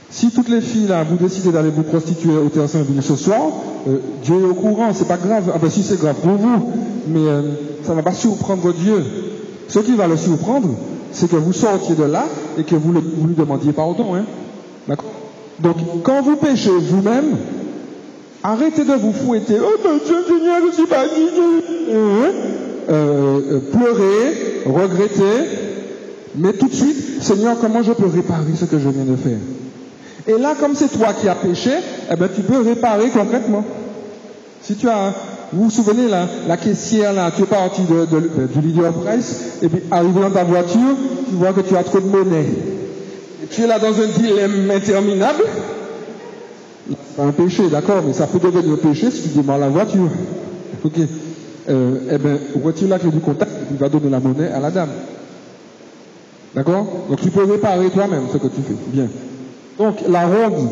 Si toutes les filles là, vous décidez d'aller vous prostituer au théâtre Saint-Ville ce soir, euh, Dieu est au courant, c'est pas grave. Ah ben si c'est grave pour vous, mais euh, ça ne va pas surprendre Dieu. Ce qui va le surprendre, c'est que vous sortiez de là et que vous, lui demandiez pardon. Hein. D'accord? Donc quand vous péchez vous-même, arrêtez de vous fouetter. Oh mon Dieu Seigneur, je suis pas euh, euh, pleurer, regretter, mais tout de suite, Seigneur, comment je peux réparer ce que je viens de faire? Et là, comme c'est toi qui as péché, eh ben, tu peux réparer concrètement. Si tu as, vous vous souvenez, la, la caissière, là, tu es parti de, de, de, du leader price, et puis arrivé dans ta voiture, tu vois que tu as trop de monnaie. Et tu es là dans un dilemme interminable. C'est un péché, d'accord, mais ça peut devenir un péché si tu démarres la voiture. Ok. Euh, eh ben, retire la clé du contact tu vas donner la monnaie à la dame. D'accord? Donc tu peux réparer toi-même ce que tu fais. Bien. Donc la ronde,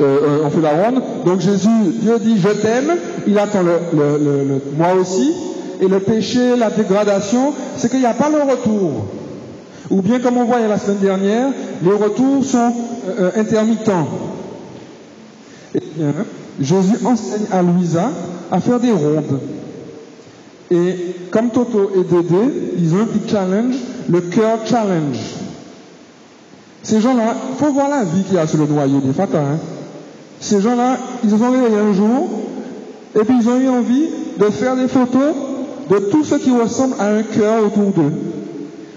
euh, euh, on fait la ronde. Donc Jésus, Dieu dit je t'aime, il attend le, moi aussi. Et le péché, la dégradation, c'est qu'il n'y a pas le retour. Ou bien comme on voyait la semaine dernière, les retours sont euh, intermittents. Et bien, Jésus enseigne à Louisa à faire des rondes. Et comme Toto et Dédé, ils ont un petit challenge, le cœur challenge. Ces gens-là, il faut voir la vie qu'il y a sur le noyau des Fatah. Hein. Ces gens-là, ils se sont un jour, et puis ils ont eu envie de faire des photos de tout ce qui ressemble à un cœur autour d'eux.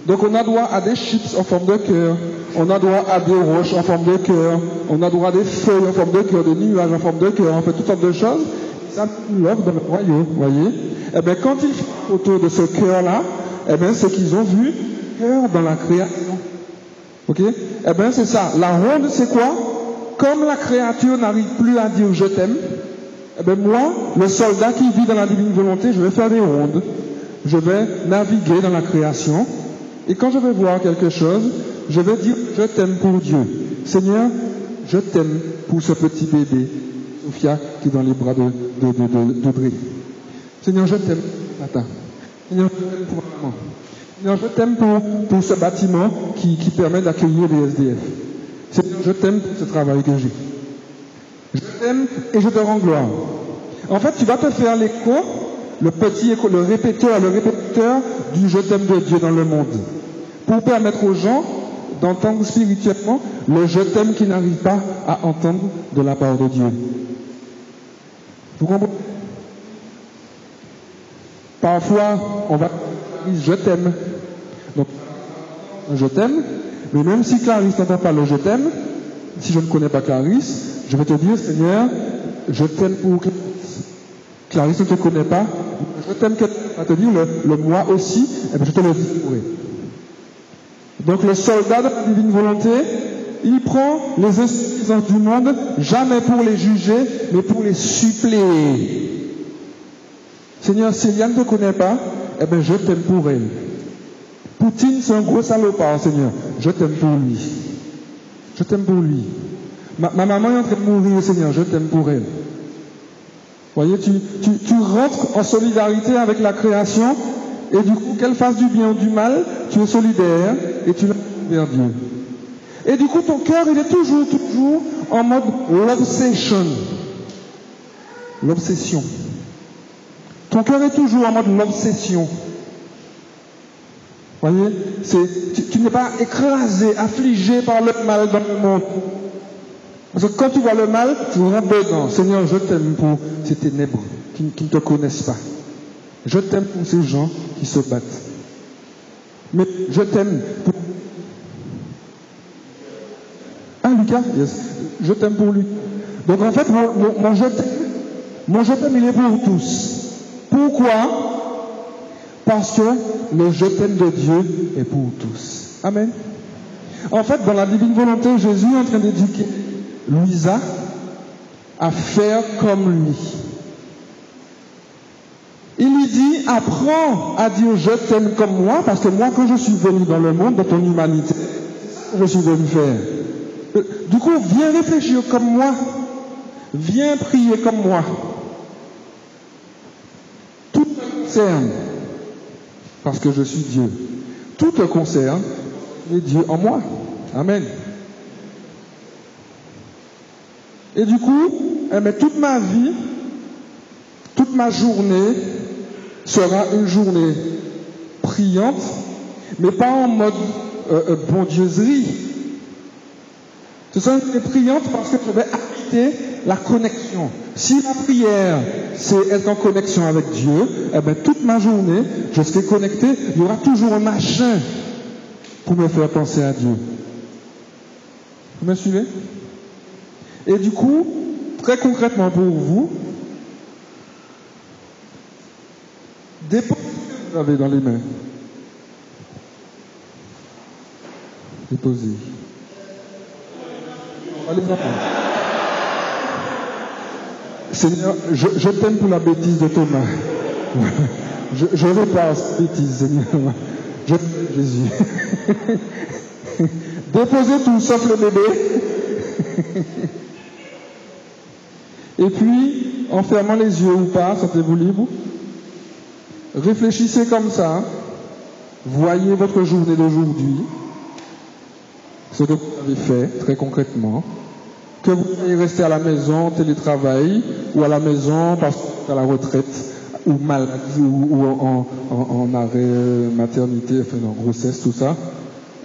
Donc on a droit à des chips en forme de cœur, on a droit à des roches en forme de cœur, on a droit à des feuilles en forme de cœur, des nuages en forme de cœur, on fait toutes sortes de choses. Ça l'offre dans le royaume, voyez. Eh bien, quand ils font photo de ce cœur-là, eh bien, c'est qu'ils ont vu cœur dans la création. Ok? Eh bien, c'est ça. La ronde, c'est quoi? Comme la créature n'arrive plus à dire je t'aime, eh bien, moi, le soldat qui vit dans la divine volonté, je vais faire des rondes. Je vais naviguer dans la création. Et quand je vais voir quelque chose, je vais dire je t'aime pour Dieu. Seigneur, je t'aime pour ce petit bébé, Sophia, qui est dans les bras de, de, de, de, Seigneur, je t'aime, Attends. Seigneur, je t'aime pour maman. Seigneur, je t'aime pour, pour, ce bâtiment qui, qui permet d'accueillir les SDF. Je t'aime pour ce travail que j'ai. Je t'aime et je te rends gloire. En fait, tu vas te faire l'écho, le petit écho, le répéteur, le répéteur du je t'aime de Dieu dans le monde. Pour permettre aux gens d'entendre spirituellement le je t'aime qui n'arrive pas à entendre de la part de Dieu. Vous comprenez? Parfois, on va dire je t'aime. Donc, je t'aime, mais même si Clarisse n'entend pas le je t'aime, si je ne connais pas Clarisse, je vais te dire, Seigneur, je t'aime pour Clarisse. Clarisse ne te connaît pas, je t'aime, à te dire le, moi aussi, et bien je te le dis Donc le soldat de la divine volonté, il prend les insuffisances du monde, jamais pour les juger, mais pour les suppléer. Seigneur, si Eliane ne te connaît pas, eh bien je t'aime pour elle. Poutine, c'est un gros salopard, Seigneur. Je t'aime pour lui. Je t'aime pour lui. Ma, ma, maman est en train de mourir, Seigneur. Je t'aime pour elle. Voyez, tu, tu, tu rentres en solidarité avec la création et du coup, qu'elle fasse du bien ou du mal, tu es solidaire et tu l'as vers Dieu. Et du coup, ton cœur, il est toujours, toujours en mode l'obsession. L'obsession. Ton cœur est toujours en mode l'obsession. Voyez, c'est, tu, n'es pas écrasé, affligé par le mal dans le monde. Parce que quand tu vois le mal, tu rentres dedans. Seigneur, je t'aime pour ces ténèbres qui, ne te connaissent pas. Je t'aime pour ces gens qui se battent. Mais je t'aime pour... Ah, Lucas Yes. Je t'aime pour lui. Donc en fait, mon, mon- mon je t'aime, il est pour tous. Pourquoi? Parce que le je t'aime de Dieu est pour tous. Amen. En fait, dans la divine volonté, Jésus est en train d'éduquer Louisa à faire comme lui. Il lui dit, apprends à dire je t'aime comme moi, parce que moi, quand je suis venu dans le monde, dans ton humanité, je suis venu faire. Du coup, viens réfléchir comme moi. Viens prier comme moi. Tout te concerne, parce que je suis Dieu. Tout te concerne, et Dieu en moi. Amen. Et du coup, eh bien, toute ma vie, toute ma journée sera une journée priante, mais pas en mode euh, euh, bondieuserie. Ce sera une journée priante parce que je vais habiter la connexion. Si ma prière, c'est être en connexion avec Dieu, eh bien, toute ma journée, je serai connecté. Il y aura toujours un machin pour me faire penser à Dieu. Vous me suivez? Et du coup, très concrètement pour vous, déposez ce que vous avez dans les mains. Déposez. Papa. Seigneur, je, t'aime pour la bêtise de Thomas. Je, je répare cette bêtise, Seigneur. Je Jésus. Déposez tout sauf le bébé. Et puis, en fermant les yeux ou pas, sentez-vous libre. Réfléchissez comme ça. Voyez votre journée d'aujourd'hui. Ce que vous avez fait très concrètement. Que vous soyez resté à la maison, télétravail, ou à la maison parce que à la retraite, ou maladie, ou, en- en arrêt euh, maternité, enfin en grossesse, tout ça.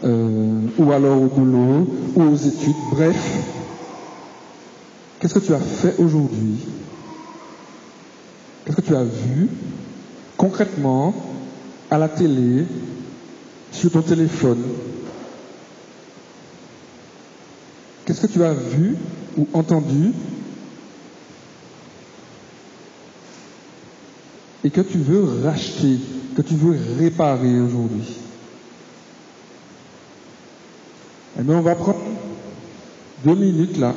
Euh, ou alors au boulot, ou aux études, bref. Qu'est-ce que tu as fait aujourd'hui? Qu'est-ce que tu as vu concrètement à la télé, sur ton téléphone? Qu'est-ce que tu as vu ou entendu et que tu veux racheter, que tu veux réparer aujourd'hui? Eh bien, on va prendre deux minutes là,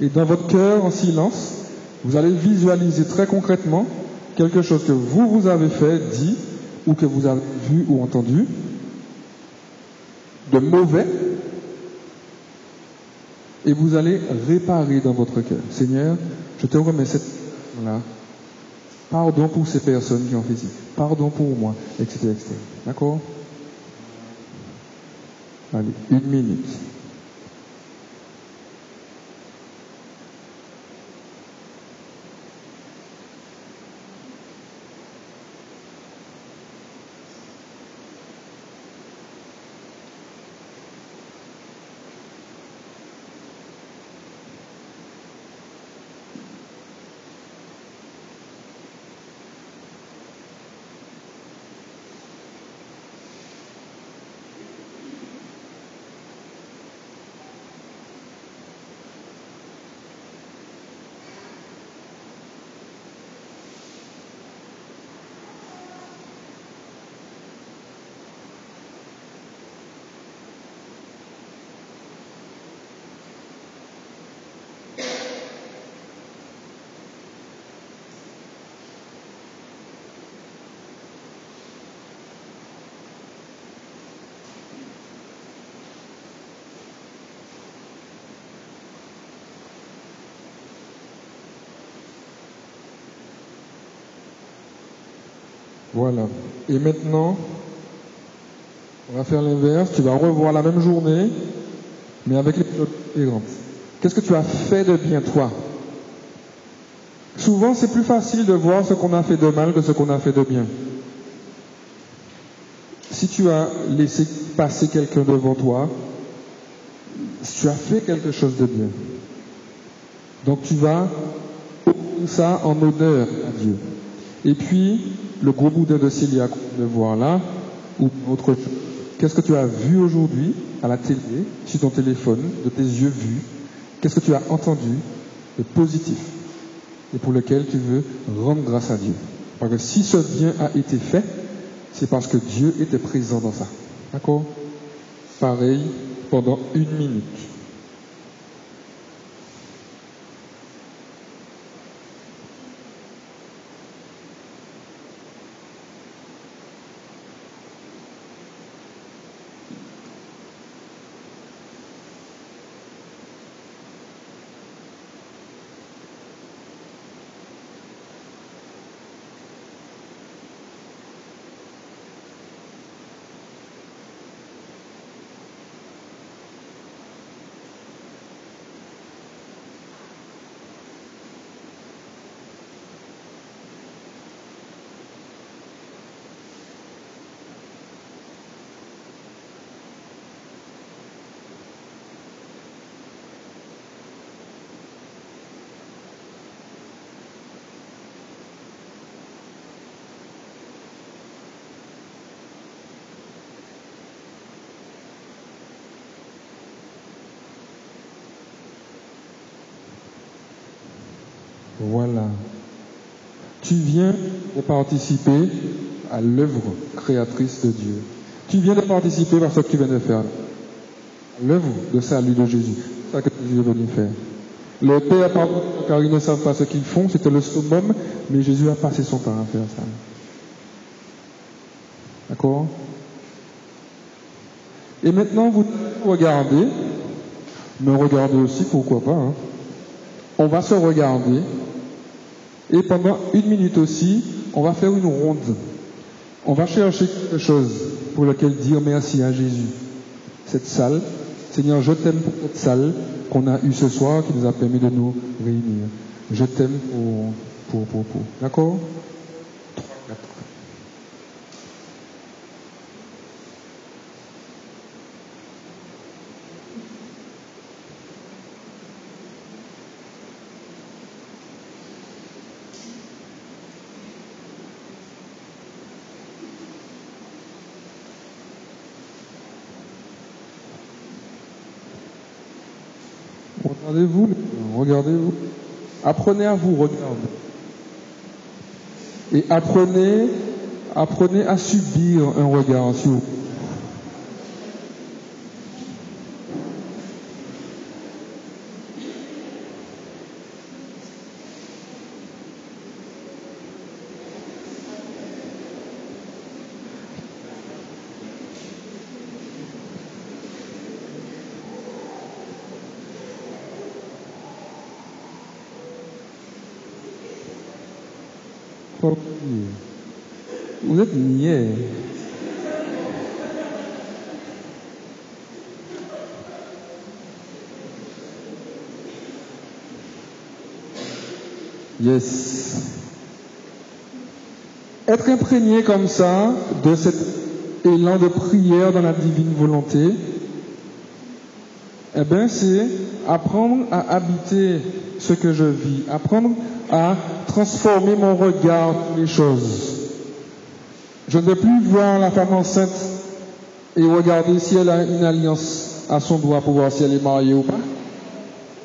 et dans votre cœur, en silence, vous allez visualiser très concrètement quelque chose que vous, vous avez fait, dit, ou que vous avez vu ou entendu, de mauvais, et vous allez réparer dans votre cœur. Seigneur, je te remets cette. Pardon pour ces personnes qui ont fait ci. Pardon pour moi, etc. etc. D'accord? Allez, une minute. Voilà. Et maintenant, on va faire l'inverse. Tu vas revoir la même journée, mais avec les différentes. Qu'est-ce que tu as fait de bien, toi? Souvent, c'est plus facile de voir ce qu'on a fait de mal que ce qu'on a fait de bien. si tu as laissé passer quelqu'un devant toi, tu as fait quelque chose de bien. Donc tu vas ça en honneur à Dieu. Et puis, le gros bout de Célia de voir là, ou autre chose. Qu'est-ce que tu as vu aujourd'hui à la télé, sur ton téléphone, de tes yeux vus? Qu'est-ce que tu as entendu de positif et pour lequel tu veux rendre grâce à Dieu? Parce que si ce bien a été fait, c'est parce que Dieu était présent dans ça. D'accord? Pareil pendant une minute. Voilà. Tu viens de participer à l'œuvre créatrice de Dieu. Tu viens de participer à ce que tu viens de faire. L'œuvre de salut de Jésus. C'est ça que Jésus est venu faire. Le Père pardonne car ils ne savent pas ce qu'ils font. C'était le summum, mais Jésus a passé son temps à faire ça. D'accord? Et maintenant, vous regardez, me regardez aussi, pourquoi pas. Hein. On va se regarder et pendant une minute aussi, on va faire une ronde. On va chercher quelque chose pour lequel dire merci à Jésus. Cette salle, Seigneur, je t'aime pour cette salle qu'on a eue ce soir qui nous a permis de nous réunir. Je t'aime pour, pour, pour, pour. D'accord? Regardez-vous, regardez-vous. Apprenez à vous regarder. Et apprenez, apprenez à subir un regard sur vous. Êtes niais. Yes. Être imprégné comme ça de cet élan de prière dans la divine volonté, eh bien, c'est apprendre à habiter ce que je vis, apprendre à transformer mon regard les choses. Je ne veux plus voir la femme enceinte et regarder si elle a une alliance à son doigt pour voir si elle est mariée ou pas.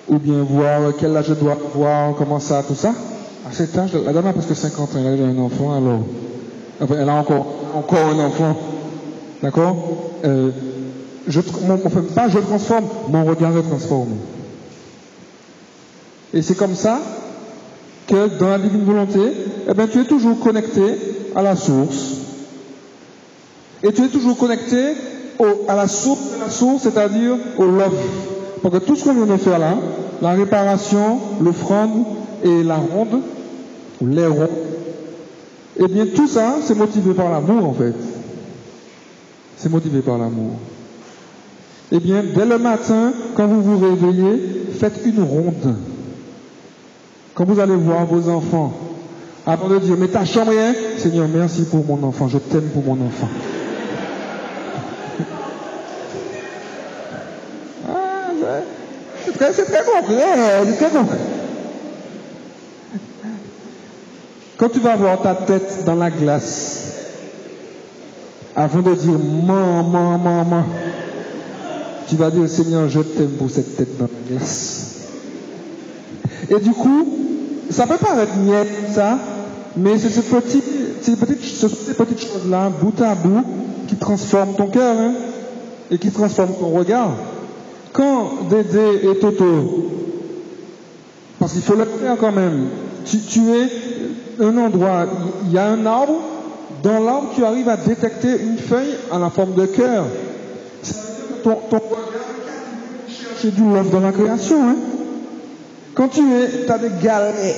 Ou bien voir quel âge je dois voir, comment ça, tout ça. À cet âge, la dame a presque 50 ans, elle a un enfant, alors. elle a encore, encore un enfant. D'accord? Euh, je, Enfin, pas je transforme, mon regard est transformé. Et c'est comme ça que dans la divine volonté, eh bien, tu es toujours connecté à la source. Et tu es toujours connecté à la source source, c'est-à-dire au love. Parce que tout ce qu'on vient de faire là, la réparation, l'offrande et la ronde, ou les ronds, eh bien tout ça, c'est motivé par l'amour en fait. C'est motivé par l'amour. Eh bien, dès le matin, quand vous vous réveillez, faites une ronde. Quand vous allez voir vos enfants, avant de dire, mais ta rien, Seigneur, merci pour mon enfant, je t'aime pour mon enfant. Très concret, c'est très concret. Quand tu vas voir ta tête dans la glace, avant de dire maman, maman, tu vas dire Seigneur, je t'aime pour cette tête dans la glace. Et du coup, ça peut paraître niette, ça, mais c'est ce petit, ces petites choses-là, bout à bout, qui transforment ton cœur hein, et qui transforment ton regard. Quand Dédé et Toto, parce qu'il faut le faire quand même, tu, tu es un endroit, il y a un arbre, dans l'arbre tu arrives à détecter une feuille à la forme de cœur. Ton, ton chercher du love dans la création. Hein. Quand tu es, as des galets,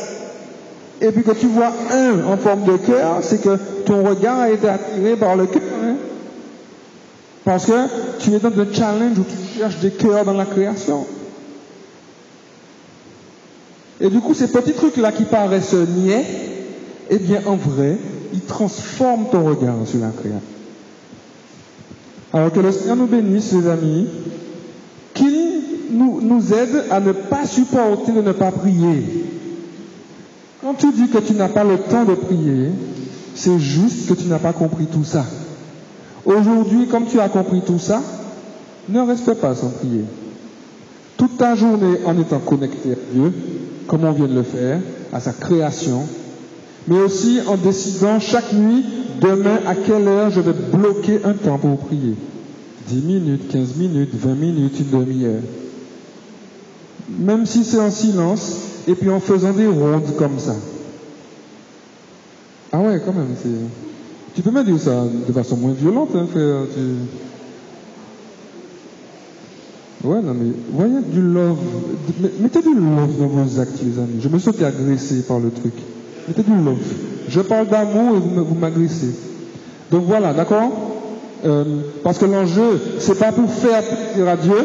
et puis que tu vois un en forme de cœur, c'est que ton regard a été attiré par le cœur. Hein. Parce que tu es dans un challenge où tu cherches des cœurs dans la création. Et du coup, ces petits trucs-là qui paraissent niais, eh bien, en vrai, ils transforment ton regard sur la création. Alors que le Seigneur nous bénisse, les amis, qu'il nous, nous aide à ne pas supporter de ne pas prier. Quand tu dis que tu n'as pas le temps de prier, c'est juste que tu n'as pas compris tout ça. Aujourd'hui, comme tu as compris tout ça, ne reste pas sans prier. Toute ta journée en étant connecté à Dieu, comme on vient de le faire, à sa création, mais aussi en décidant chaque nuit, demain à quelle heure je vais bloquer un temps pour prier. 10 minutes, 15 minutes, 20 minutes, une demi-heure. Même si c'est en silence, et puis en faisant des rondes comme ça. Ah ouais, quand même, c'est... Tu peux me dire ça de façon moins violente, hein, frère. Tu... Ouais, non, mais voyez du love. Mettez du love dans vos actes, les amis. Je me sens agressé par le truc. Mettez du love. Je parle d'amour et vous m'agressez. Donc voilà, d'accord? Euh, Parce que l'enjeu, c'est pas pour faire plaisir à Dieu.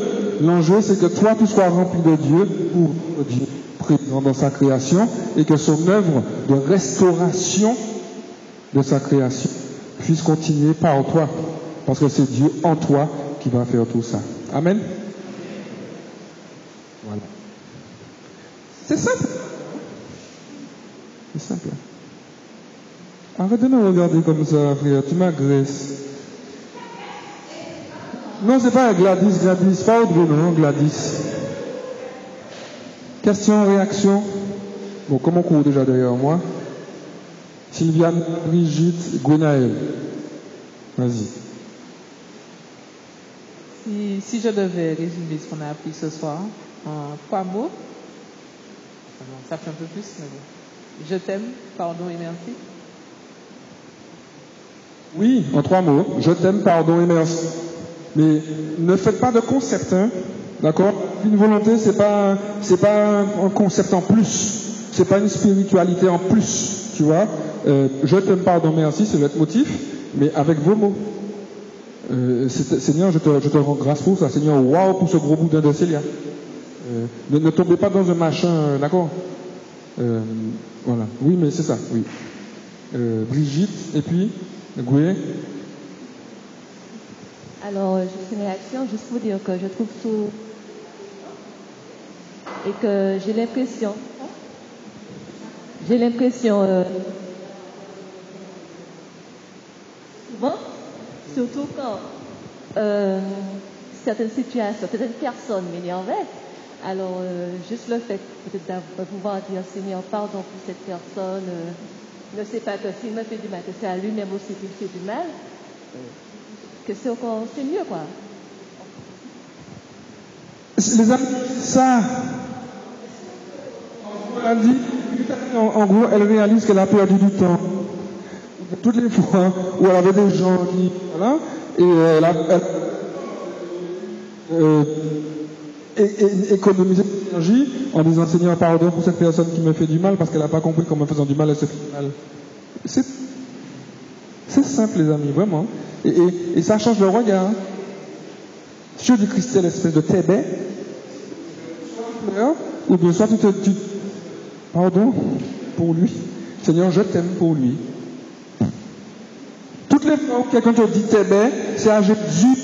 L'enjeu, c'est que toi, tu sois rempli de Dieu pour Dieu présent dans sa création et que son œuvre de restauration de sa création puisse continuer par toi. Parce que c'est Dieu en toi qui va faire tout ça. Amen. Voilà. C'est simple. C'est simple. Arrête de me regarder comme ça, frère. Tu m'agresses. Non, c'est pas Gladys, Gladys. Pas Audrey, non, Gladys. Question, réaction Bon, comment on court déjà derrière moi? Sylviane, Brigitte, Gwenaël. Vas-y. Si, si, je devais résumer ce qu'on a appris ce soir en trois mots, ça fait un peu plus, mais bon. Je t'aime, pardon et merci. Oui, en trois mots. Je t'aime, pardon et merci. Mais ne faites pas de concept, hein. D'accord? Une volonté, c'est pas, c'est pas un concept en plus. C'est pas une spiritualité en plus. Tu vois euh, Je t'aime, pardon, merci, c'est notre motif, mais avec vos mots. Euh, Seigneur, je te, rends grâce pour ça. Seigneur, waouh pour ce gros boudin de Célia. Euh, ne, ne, tombez pas dans un machin, d'accord Voilà. Oui, mais c'est ça, oui. Brigitte, et puis, Goué. Alors, je fais une réaction juste pour dire que je trouve tout. Et que j'ai l'impression. J'ai l'impression. Euh, souvent, surtout quand euh, certaines situations, certaines personnes m'énervaient, alors euh, juste le fait peut-être de pouvoir dire Seigneur, pardon pour cette personne, ne sait pas que s'il me fait du mal, que c'est à lui-même aussi qu'il fait du mal que c'est encore, c'est mieux, quoi. Les amis, ça, elle dit, en, gros, elle réalise qu'elle a perdu du temps. Toutes les fois où elle avait des gens qui, voilà, et elle a, elle, euh, l'énergie en disant Seigneur, pardon pour cette personne qui me fait du mal parce qu'elle n'a pas compris qu'en me faisant du mal, elle se fait du mal. C'est, simple, les amis, vraiment. Et, ça change le regard. Dieu du Christ, l'espèce de tébé. Ou bien soit tu te pardon? Pour lui. Seigneur, je t'aime pour lui. Toutes les fois où quelqu'un te dit tébé, c'est à Jésus.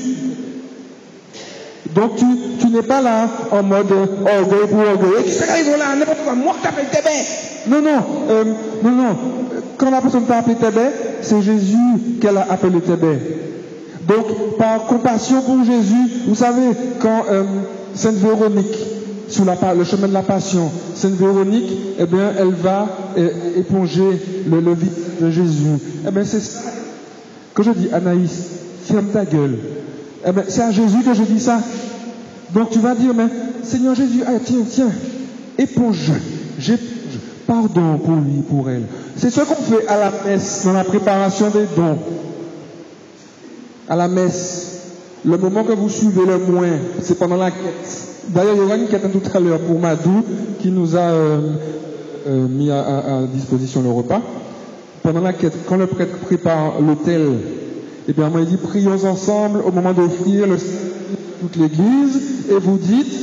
Donc tu, tu n'es pas là en mode orgueil pour orgueil. C'est qu'ils là N'importe quoi. Moi. Non, non, euh, non, non. Quand la personne t'a appelé Tébé, c'est Jésus qu'elle a appelé Tébé. Donc, par compassion pour Jésus, vous savez, quand euh, Sainte Véronique, sur le chemin de la passion, Sainte Véronique, eh bien, elle va euh, éponger le, le visage de Jésus. Eh bien, c'est ça. Quand je dis Anaïs, ferme ta gueule. Eh bien, c'est à Jésus que je dis ça. Donc tu vas dire, mais Seigneur Jésus, ah, tiens, tiens, éponge, j'éponge, pardon pour lui, pour elle. C'est ce qu'on fait à la messe, dans la préparation des dons. À la messe, le moment que vous suivez le moins, c'est pendant la quête. D'ailleurs, il y aura une quête tout à l'heure pour Madou qui nous a euh, euh, mis à, disposition le repas. Pendant la quête, quand le prêtre prépare l'autel, eh bien, moi, il dit, prions ensemble au moment d'offrir le toute l'église, et vous dites,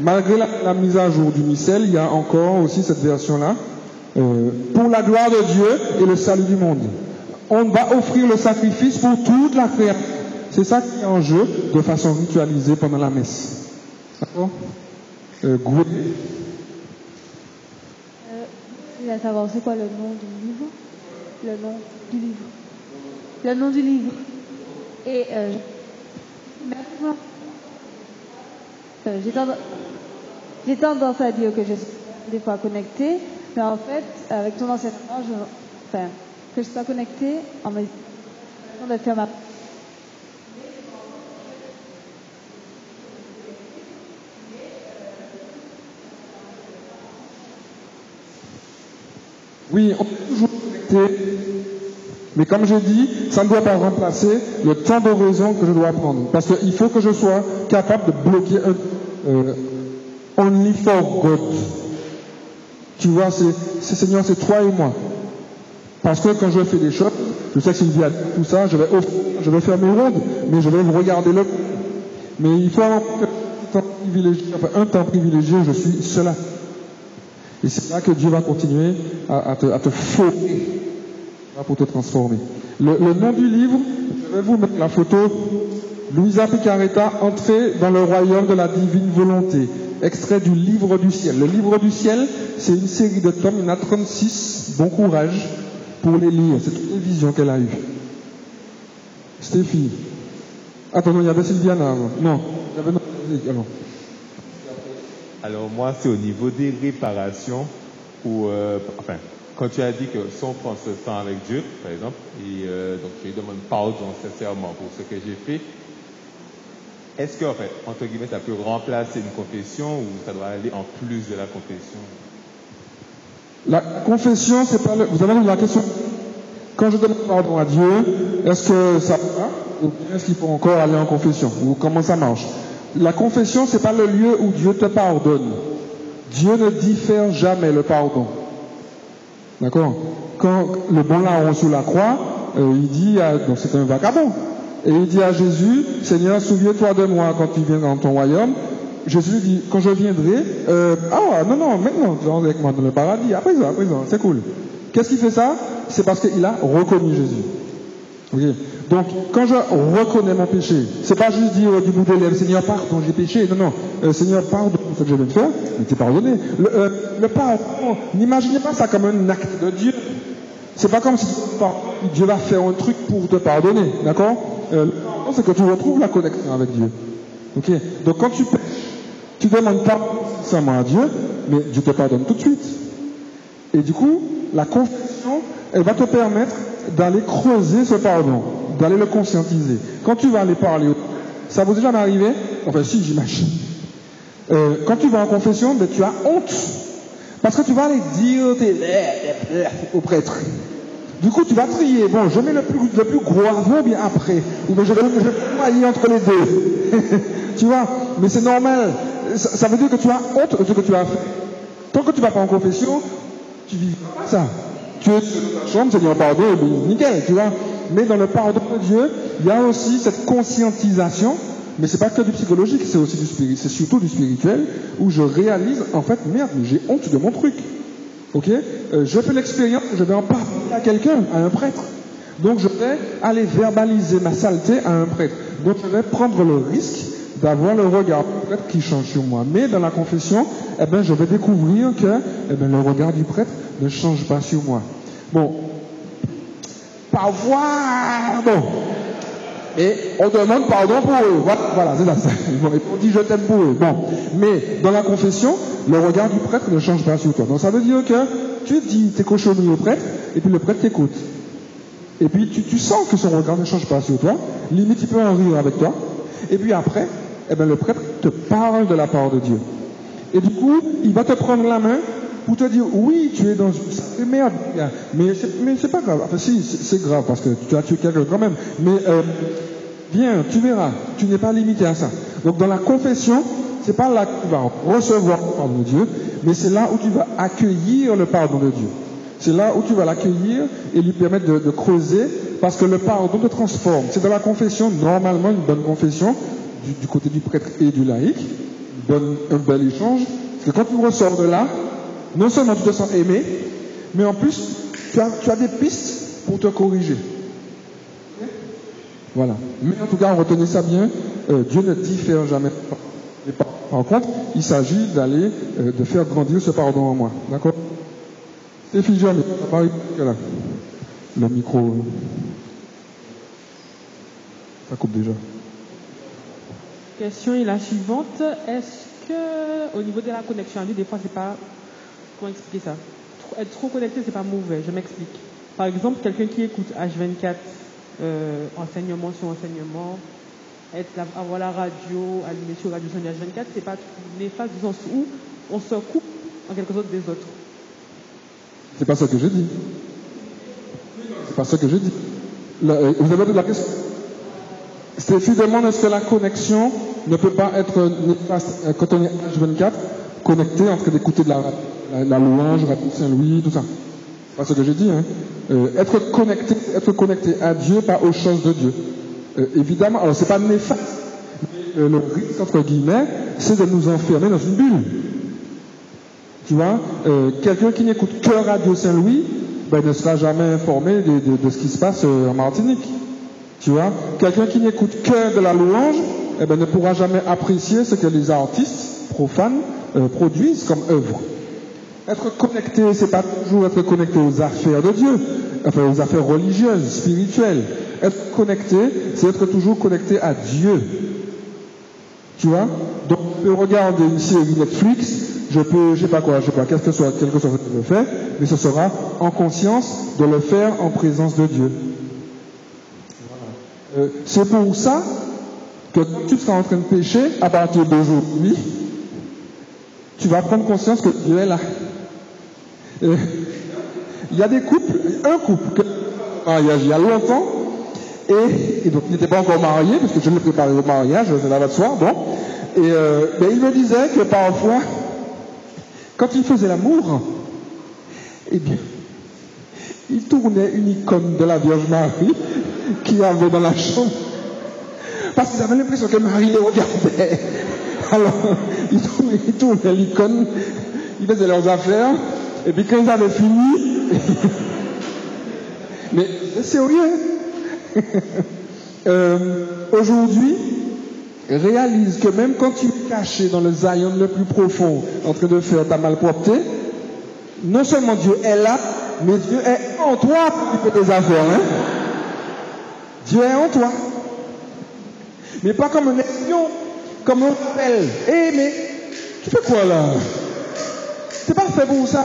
malgré la, la mise à jour du missel, il y a encore aussi cette version-là, euh, pour la gloire de Dieu et le salut du monde. On va offrir le sacrifice pour toute la création. C'est ça qui est en jeu de façon ritualisée pendant la messe. D'accord euh. Euh, savoir, c'est quoi le nom du livre? Le nom du livre. Le nom du livre. Et euh, j'ai tendance, tendance à dire que je suis des fois connectée, mais en fait, avec ton enseignement, je, que je sois connectée en me disant de faire ma Oui, on peut toujours connecter. Mais comme je dis, ça ne doit pas remplacer le temps d'oraison que je dois prendre. Parce qu'il faut que je sois capable de bloquer euh, only for God. Tu vois, c'est c'est, Seigneur, c'est toi et moi. Parce que quand je fais des choses, je sais que Sylvie a dit tout ça, je vais, je vais faire mes rondes, mais je vais regarder le. Mais il faut avoir un temps privilégié, enfin, un temps privilégié, je suis cela. Et c'est là que Dieu va continuer à, te, à pour te transformer. Le, nom du livre, je vais vous mettre la photo. Louisa Picaretta, Entrée dans le royaume de la divine volonté. Extrait du livre du ciel. Le livre du ciel, c'est une série de tomes, il y en a 36. Bon courage pour les lire. C'est toutes les visions qu'elle a eues. Stéphie. Attends, non, il y avait Sylviana avant. Non, il y avait... non. Alors moi, c'est au niveau des réparations où, euh, enfin, quand tu as dit que si on prend ce temps avec Dieu, par exemple, et euh, donc je lui demande pardon sincèrement pour ce que j'ai fait, est-ce que, en fait, entre guillemets, ça peut remplacer une confession ou ça doit aller en plus de la confession? La confession, c'est pas le... Vous avez la question Quand je demande pardon à Dieu, est-ce que ça va Ou est-ce qu'il faut encore aller en confession? Ou comment ça marche? La confession, c'est pas le lieu où Dieu te pardonne. Dieu ne diffère jamais le pardon. D'accord? Quand le bon larron sur la croix, euh, il dit, donc c'est un vagabond, et il dit à Jésus, Seigneur, souviens-toi de moi quand tu viens dans ton royaume. Jésus dit, quand je viendrai, euh, ah non, non, maintenant, tu avec moi dans le paradis, à présent, à présent, c'est cool. Qu'est-ce qui fait ça? C'est parce qu'il a reconnu Jésus. Donc, quand je reconnais mon péché, c'est pas juste dire euh, du bout des lèvres, Seigneur, pardon, j'ai péché. Non, non, euh, Seigneur, pardon ce que je viens de faire, mais t'es pardonné. Le, euh, le pardon, n'imaginez pas ça comme un acte de Dieu. C'est pas comme si Dieu va faire un truc pour te pardonner, d'accord? Euh, c'est que tu retrouves la connexion avec Dieu. Ok? Donc, quand tu pêches, tu demandes pardon sincèrement à Dieu, mais Dieu te pardonne tout de suite. Et du coup, la confession, elle va te permettre d'aller creuser ce pardon, d'aller le conscientiser. Quand tu vas aller parler, ça vous est jamais arrivé Enfin, si, j'imagine. Euh, quand tu vas en confession, ben, tu as honte. Parce que tu vas aller dire tes au prêtre. Du coup, tu vas trier. Bon, je mets le plus, le plus gros avant, bien après. Ou bien je vais, noyer entre les deux. tu vois Mais c'est normal. Ça, ça veut dire que tu as honte de ce que tu as fait. Tant que tu vas pas en confession, tu vis pas ça. Tu es dans ta chambre, Seigneur, pardon, nickel, tu vois. Mais dans le pardon de Dieu, il y a aussi cette conscientisation, mais c'est pas que du psychologique, c'est aussi du spirituel, c'est surtout du spirituel, où je réalise, en fait, merde, j'ai honte de mon truc. Ok? Euh, Je fais l'expérience, je vais en parler à quelqu'un, à un prêtre. Donc je vais aller verbaliser ma saleté à un prêtre. Donc je vais prendre le risque d'avoir le regard du prêtre qui change sur moi. Mais dans la confession, eh ben, je vais découvrir que eh ben, le regard du prêtre ne change pas sur moi. Bon, parfois, et on demande pardon pour eux. Voilà, voilà c'est ça. On dit je t'aime pour eux. Bon. Mais dans la confession, le regard du prêtre ne change pas sur toi. Donc ça veut dire que tu dis tes cochonneries au prêtre, et puis le prêtre t'écoute. Et puis tu, tu, sens que son regard ne change pas sur toi. Limite, il peut en rire avec toi. Et puis après, eh ben, le prêtre te parle de la part de Dieu. Et du coup, il va te prendre la main pour te dire oui, tu es dans une merde, mais c'est, pas grave. Enfin, si, c'est, grave parce que tu as tué quelqu'un quand même. Mais euh, viens, tu verras, tu n'es pas limité à ça. Donc dans la confession, c'est pas là que tu vas recevoir le pardon de Dieu, mais c'est là où tu vas accueillir le pardon de Dieu. C'est là où tu vas l'accueillir et lui permettre de creuser, parce que le pardon te transforme. C'est dans la confession, normalement une bonne confession, du, côté du prêtre et du laïc, une bonne, un bel échange, parce que quand tu ressors de là, non seulement tu te sens aimé, mais en plus, tu as, tu as des pistes pour te corriger. Voilà. Mais en tout cas, retenez ça bien, euh, Dieu ne diffère jamais. Par contre, il s'agit d'aller, euh, de faire grandir ce pardon en moi. D'accord? C'est Jeanne, là. Le micro. Ça coupe déjà. Question est la suivante. Est-ce que, au niveau de la connexion à lui, des fois, c'est pas Comment expliquer ça? Être trop connecté, c'est pas mauvais. Je m'explique. Par exemple, quelqu'un qui écoute H24, euh, enseignement sur enseignement, avoir la radio allumée sur Radio Sonia H24, c'est pas néfaste du sens où on se coupe en quelque sorte des autres. C'est pas ça que je dis. C'est pas ça que je dis. Euh, vous avez la question Stéphie demande est-ce que la connexion ne peut pas être néfaste euh, quand on est H24 connecté en train d'écouter de la la, la louange, Radio Saint-Louis, tout ça. C'est pas ce que j'ai dit. Hein. Euh, être connecté, être connecté à Dieu, pas aux choses de Dieu. Euh, évidemment, alors c'est pas néfaste. Mais, euh, le risque entre guillemets, c'est de nous enfermer dans une bulle. Tu vois, euh, quelqu'un qui n'écoute que Radio Saint-Louis, ben, ne sera jamais informé de, ce qui se passe euh, en Martinique. Tu vois, quelqu'un qui n'écoute que de la louange, eh ben, ne pourra jamais apprécier ce que les artistes profanes euh, produisent comme œuvre. Être connecté, c'est pas toujours être connecté aux affaires de Dieu, enfin aux affaires religieuses, spirituelles. Être connecté, c'est être toujours connecté à Dieu. Tu vois? Donc, je peux regarder une Netflix, je peux, je sais pas quoi, je sais pas, qu'est-ce que soit, que fais, mais ce sera en conscience de le faire en présence de Dieu. Euh, c'est pour ça que tu seras en train de pécher, à partir d'aujourd'hui, tu vas prendre conscience que Dieu est là. Euh, il y a des couples, un couple mariage il y a longtemps, et, donc il n'était pas encore marié, parce que je l'ai préparé au mariage, c'est là de soir, bon. Et euh, il me disait que parfois, quand il faisait l'amour, eh bien, il tournait une icône de la Vierge Marie qu'il y avait dans la chambre. Parce qu'ils avaient l'impression que Marie les regardait. Alors, ils tournaient, ils l'icône, ils faisaient leurs affaires, et puis quand ils avaient fini, mais c'est sérieux. euh, Aujourd'hui, réalise que même quand tu es caché dans le Zion le plus profond, en train de faire ta malpropreté, non seulement Dieu est là, mais Dieu est en toi pour tes affaires. Hein? Dieu est en toi. Mais pas comme un espion, comme un rappel. Eh mais, tu fais quoi là? C'est pas fait pour ça.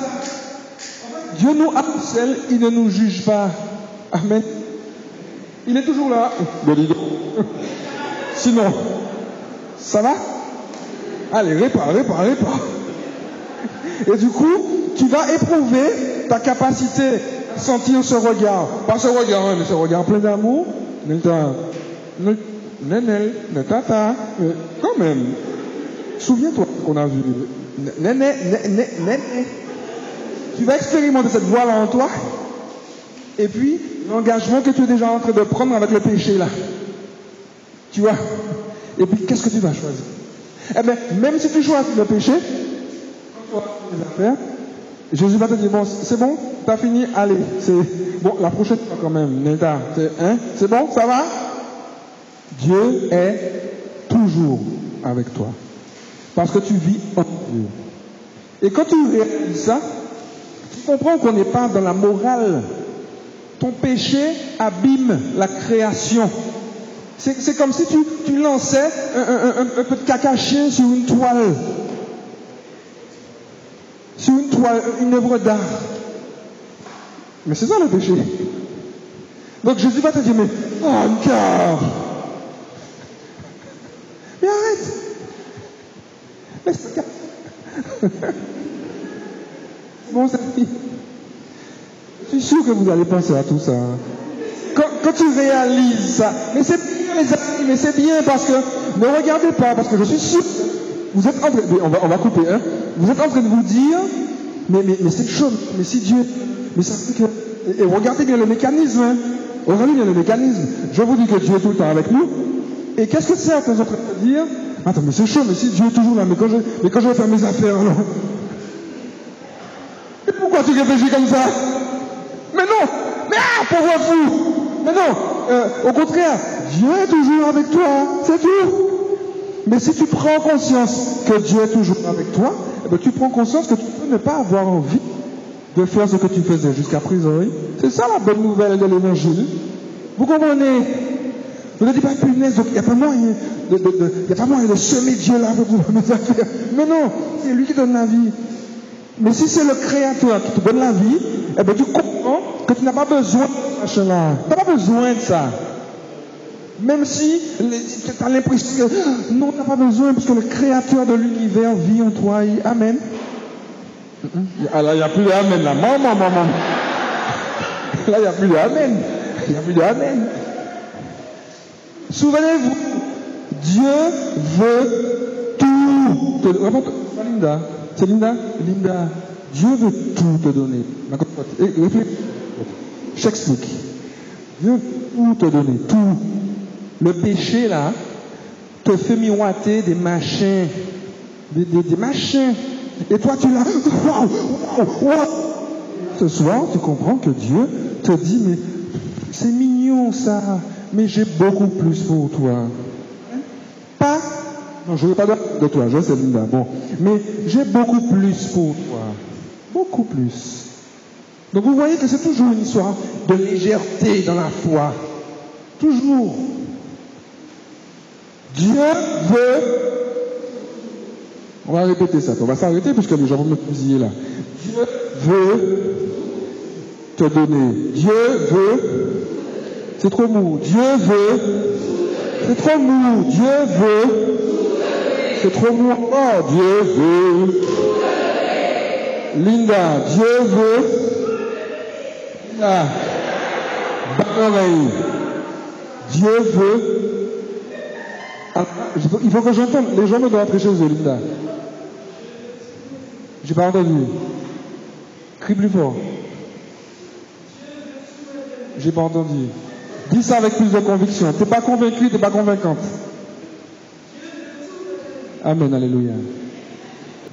Dieu nous harcèle, il ne nous juge pas. Amen. Il est toujours là. Bon, dis donc. Sinon, ça va? Allez, répare, répare, répare. Et du coup, tu vas éprouver ta capacité à sentir ce regard. Pas ce regard, hein, mais ce regard plein d'amour. Nénel, tata, mais quand même. Souviens-toi qu'on a vu. Néné, néné. Tu vas expérimenter cette voix-là en toi. Et puis, l'engagement que tu es déjà en train de prendre avec le péché là. Tu vois? Et puis, qu'est-ce que tu vas choisir? Eh bien, même si tu choisis le péché, quand tu auras les affaires, Jésus va te dire, bon, c'est bon, t'as fini, allez, c'est bon, la prochaine fois quand même, Nelda, c'est hein, bon, ça va? Dieu est toujours avec toi. Parce que tu vis en Dieu. Et quand tu réalises ça, tu comprends qu'on n'est pas dans la morale. Ton péché abîme la création. C'est comme si tu, tu lançais un, un, peu de caca chien sur une toile. Une œuvre d'art. Mais c'est ça le péché. Donc Jésus va te dire, mais encore. Mais arrête. Laisse Bon, amis, je suis sûr que vous allez penser à tout ça. Quand, quand tu réalises ça, mais c'est mais c'est bien parce que ne regardez pas, parce que je suis sûr, vous êtes en train, on va, on va couper, hein, vous êtes en train de vous dire, mais, mais, mais c'est chaud, mais si Dieu, mais ça fait que, et, regardez bien le mécanisme, hein, regardez bien le mécanisme. Je vous dis que Dieu est tout le temps avec nous, et qu'est-ce que c'est en train de dire? Attends, mais c'est chaud, mais si Dieu est toujours là, mais quand je, mais quand je vais faire mes affaires, alors? Et pourquoi tu réfléchis comme ça? Mais non! Mais ah, pauvre fou! Mais non! Euh, Au contraire, Dieu est toujours avec toi, c'est tout. Mais si tu prends conscience que Dieu est toujours avec toi, ben, tu prends conscience que tu peux ne pas avoir envie de faire ce que tu faisais jusqu'à présent. C'est ça la bonne nouvelle de l'évangile. Vous comprenez? Vous ne dites pas punaise, il n'y a pas moyen de, a pas moyen de semer Dieu là pour mes affaires. Mais non, c'est lui qui donne la vie. Mais si c'est le Créateur qui te donne la vie, eh ben, tu comprends que tu n'as pas besoin de machin-là. Tu n'as pas besoin de ça. Même si tu as l'impression que non, tu n'as pas besoin, parce que le créateur de l'univers vit en toi. Amen. Ah, là, il n'y a plus de Amen, là. Maman, maman. Là, il n'y a plus de Amen. Il n'y a plus de Amen. Souvenez-vous, Dieu veut tout. C'est Linda. C'est Linda? Linda. Dieu veut tout te donner. J'explique. Dieu veut tout te donner. Tout. Le péché, là, te fait miroiter des machins. Des, machins. Et toi, tu l'as. Waouh, waouh, Ce soir, tu comprends que Dieu te dit, mais c'est mignon ça, mais j'ai beaucoup plus pour toi. Pas. Non, je ne veux pas de toi, je sais Linda. Bon. Mais j'ai beaucoup plus pour toi. Beaucoup plus. Donc vous voyez que c'est toujours une histoire de légèreté dans la foi. Toujours. Dieu veut. On va répéter ça. On va s'arrêter puisque les gens vont me fusiller là. Dieu veut te donner. Dieu veut. C'est trop mou. Dieu veut. C'est trop mou. Dieu veut. C'est trop mou. Oh, Dieu veut. Linda, Dieu veut. Linda. Dieu veut il faut que j'entende. Les gens me doivent prêcher aux Linda. J'ai pas entendu. Crie plus fort. J'ai pas entendu. Dis ça avec plus de conviction. T'es pas convaincu, t'es pas convaincante. Amen, alléluia.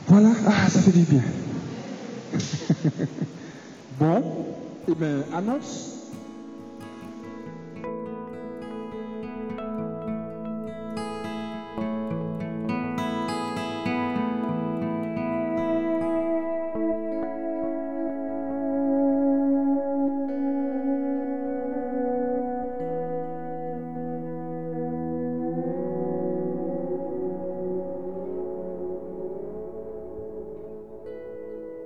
Voilà. Ah, ça fait du bien. bon. Eh bien, annonce.